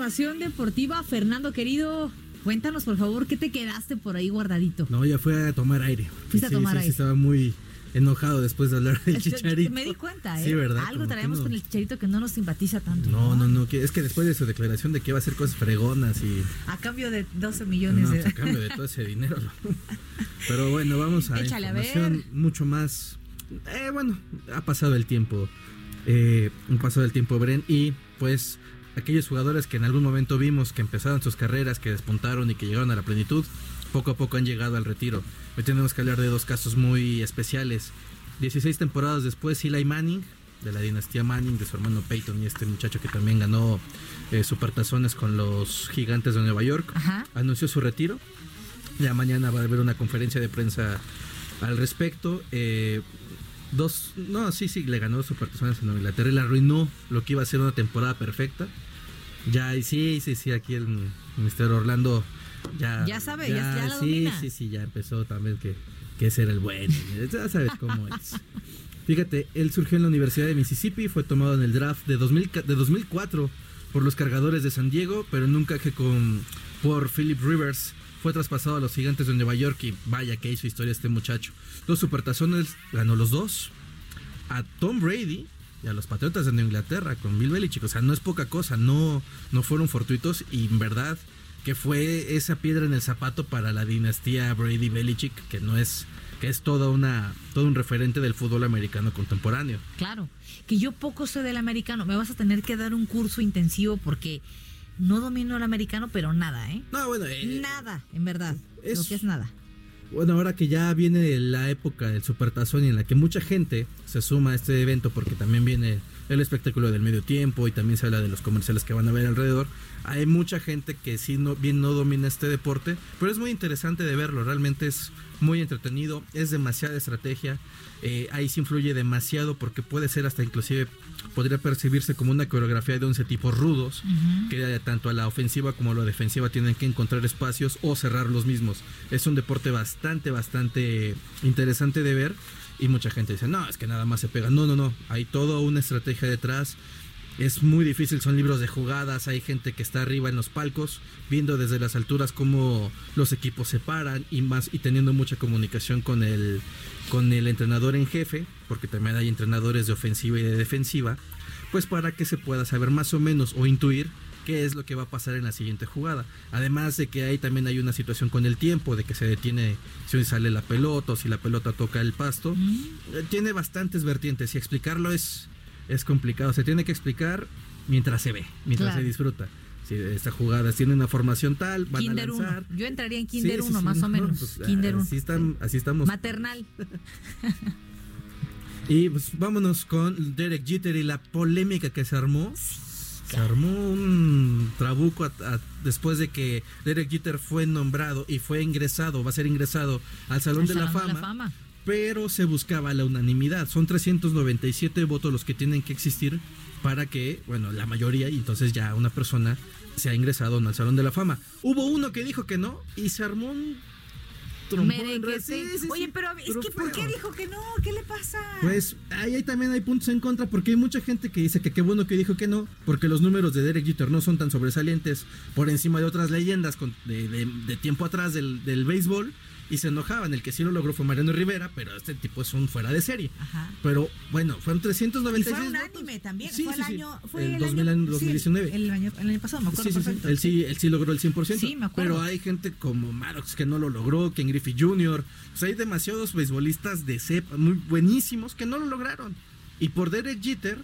Información deportiva. Fernando, querido, cuéntanos por favor, ¿qué te quedaste por ahí guardadito? No, ya fue a tomar aire. Fuiste a Sí, tomar sí, sí, aire. estaba muy enojado después de hablar del chicharito. Me di cuenta, ¿eh? Sí, ¿verdad? Algo traemos no. con el chicharito que no nos simpatiza tanto. No, no, no, es que después de su declaración de que iba a hacer cosas fregonas y A cambio de 12 millones no, de a cambio de todo ese dinero. ¿no? *laughs* Pero bueno, vamos a Échale a ver. mucho más. Eh, bueno, ha pasado el tiempo. Eh, un paso del tiempo, Bren, y pues aquellos jugadores que en algún momento vimos que empezaron sus carreras, que despuntaron y que llegaron a la plenitud, poco a poco han llegado al retiro. Hoy tenemos que hablar de dos casos muy especiales. 16 temporadas después, Eli Manning, de la dinastía Manning, de su hermano Peyton y este muchacho que también ganó eh, supertazones con los gigantes de Nueva York, anunció su retiro. Ya mañana va a haber una conferencia de prensa al respecto. Eh, dos, no, sí, sí, le ganó dos supertazones en Inglaterra y le arruinó lo que iba a ser una temporada perfecta. Ya, y sí, sí, sí, aquí el Mister Orlando ya. Ya sabe, ya- ya la sí, domina. sí, sí, ya empezó también que, que ese era el bueno. Ya sabes cómo es. Fíjate, él surgió en la Universidad de Mississippi, fue tomado en el draft de, 2000 ca- de 2004 por los cargadores de San Diego, pero nunca que con por Philip Rivers fue traspasado a los gigantes de Nueva York y vaya que hizo historia este muchacho. Dos supertazones, ganó los dos. A Tom Brady y a los Patriotas de Inglaterra con Bill Belichick. O sea, no es poca cosa, no, no fueron fortuitos y en verdad que fue esa piedra en el zapato para la dinastía Brady Belichick, que no es que es toda una todo un referente del fútbol americano contemporáneo. Claro, que yo poco sé del americano, me vas a tener que dar un curso intensivo porque no domino el americano, pero nada, ¿eh? No, bueno, eh, nada, en verdad. Es, lo que es nada. Bueno, ahora que ya viene la época del Supertazón y en la que mucha gente se suma a este evento porque también viene el espectáculo del medio tiempo y también se habla de los comerciales que van a ver alrededor. Hay mucha gente que sí no, bien no domina este deporte, pero es muy interesante de verlo, realmente es muy entretenido, es demasiada estrategia, eh, ahí se influye demasiado porque puede ser hasta inclusive, podría percibirse como una coreografía de 11 tipos rudos, que tanto a la ofensiva como a la defensiva tienen que encontrar espacios o cerrar los mismos. Es un deporte bastante, bastante interesante de ver y mucha gente dice, no, es que nada más se pega. No, no, no, hay toda una estrategia detrás es muy difícil, son libros de jugadas, hay gente que está arriba en los palcos, viendo desde las alturas cómo los equipos se paran y más y teniendo mucha comunicación con el con el entrenador en jefe, porque también hay entrenadores de ofensiva y de defensiva, pues para que se pueda saber más o menos o intuir qué es lo que va a pasar en la siguiente jugada. Además de que ahí también hay una situación con el tiempo, de que se detiene si sale la pelota o si la pelota toca el pasto. Eh, tiene bastantes vertientes y explicarlo es es complicado. Se tiene que explicar mientras se ve, mientras se disfruta. Si esta jugada tiene una formación tal, van a lanzar. Yo entraría en Kinder 1, más o menos. Pues, Kinder 1. Así, están, así estamos. Maternal. *laughs* y pues vámonos con Derek Jeter y la polémica que se armó. se armó un trabuco después de que Derek Jeter fue nombrado y fue ingresado, va a ser ingresado al Salón, de, la Fama, de la Fama pero se buscaba la unanimidad. Son 397 votos los que tienen que existir para que, bueno, la mayoría, y entonces ya una persona se ha ingresado el Salón de la Fama. Hubo uno que dijo que no y se armó un Oye, pero es que ¿por qué dijo que no? ¿Qué le pasa? Pues ahí, también hay puntos en contra porque hay mucha gente que dice que qué bueno que dijo que no, porque los números de Derek Jeter no son tan sobresalientes por encima de otras leyendas de, tiempo atrás del, del béisbol y se enojaban. El que sí lo logró fue Mariano Rivera, pero este tipo es un fuera de serie. Ajá. Pero bueno, fueron 396. Y fue un anime también. Sí, fue sí, el año. Fue el, 2019. el, año, el año pasado, me acuerdo. Sí, Él, sí, él sí logró el 100%. Sí, me acuerdo. Pero hay gente como Maddox que no lo logró, Ken Griffey Jr. O sea, hay demasiados beisbolistas de cepa muy buenísimos que no lo lograron. Y por Derek Jeter,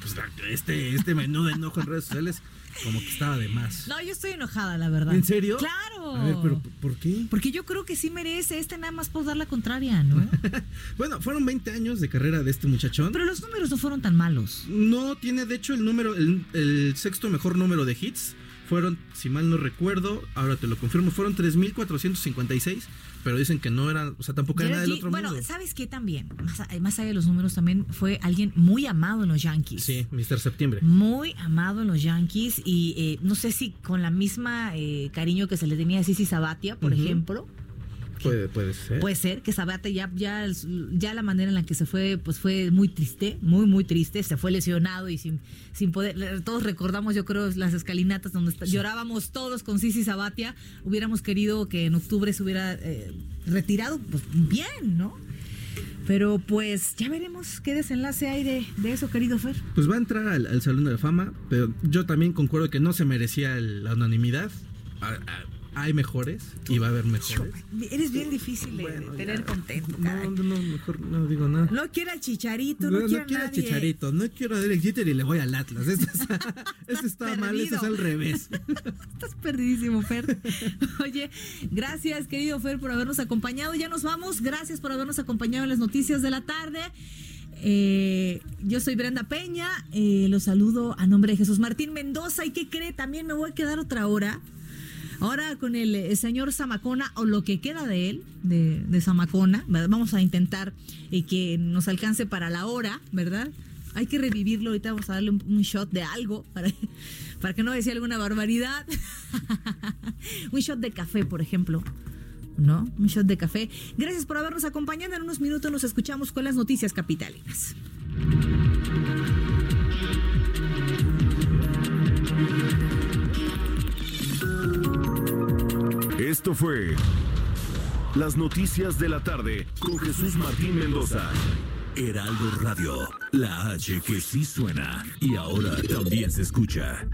pues este, este menú de enojo en redes sociales como que estaba de más. No, yo estoy enojada, la verdad. ¿En serio? Claro. A ver, pero ¿por qué? Porque yo creo que sí merece este nada más por dar la contraria, ¿no? *laughs* bueno, fueron 20 años de carrera de este muchachón. Pero los números no fueron tan malos. No, tiene de hecho el número, el, sexto mejor número de hits. Fueron, si mal no recuerdo, ahora te lo confirmo, fueron 3.456 pero dicen que no era, o sea, tampoco era nada del otro bueno, ¿sabes qué también? Más, allá de los números, también fue alguien muy amado en los Yankees. Sí, Mr. Septiembre. Muy amado en los Yankees y eh, no sé si con la misma eh, cariño que se le tenía a Sisi Sabatia, por ejemplo. Puede, puede ser. Puede ser que Sabate ya, ya, ya la manera en la que se fue, pues fue muy triste, muy, muy triste. Se fue lesionado y sin, sin poder. Todos recordamos, yo creo, las escalinatas donde llorábamos todos con Sisi Sabatia. Hubiéramos querido que en octubre se hubiera eh, retirado, pues bien, ¿no? Pero pues ya veremos qué desenlace hay de, eso, querido Fer. Pues va a entrar al, Salón de la Fama, pero yo también concuerdo que no se merecía la unanimidad hay mejores y va a haber mejores. Eres bien difícil de tener contento. No, no, mejor no digo nada. No quiero al chicharito, no, quiero, no quiero al chicharito, no quiero a Derek Jeter y le voy al Atlas. Este *laughs* está mal, este es al revés. *laughs* Estás perdidísimo, Fer. *laughs* Oye, gracias, querido Fer, por habernos acompañado. Ya nos vamos. Gracias por habernos acompañado en las noticias de la tarde. Eh, yo soy Brenda Peña, eh, los saludo a nombre de Jesús Martín Mendoza. ¿Y qué cree? También me voy a quedar otra hora Ahora con el, eh, señor Zamacona, o lo que queda de él, de, de Zamacona, vamos a intentar eh, que nos alcance para la hora, ¿verdad? Hay que revivirlo, ahorita vamos a darle un, shot de algo para, *laughs* para que no decía alguna barbaridad. *laughs* un shot de café, por ejemplo. ¿no? Un shot de café. Gracias por habernos acompañado. En unos minutos nos escuchamos con las noticias capitalinas. Esto fue Las Noticias de la Tarde con Jesús Martín Mendoza. Heraldo Radio, la H que sí suena y ahora también se escucha.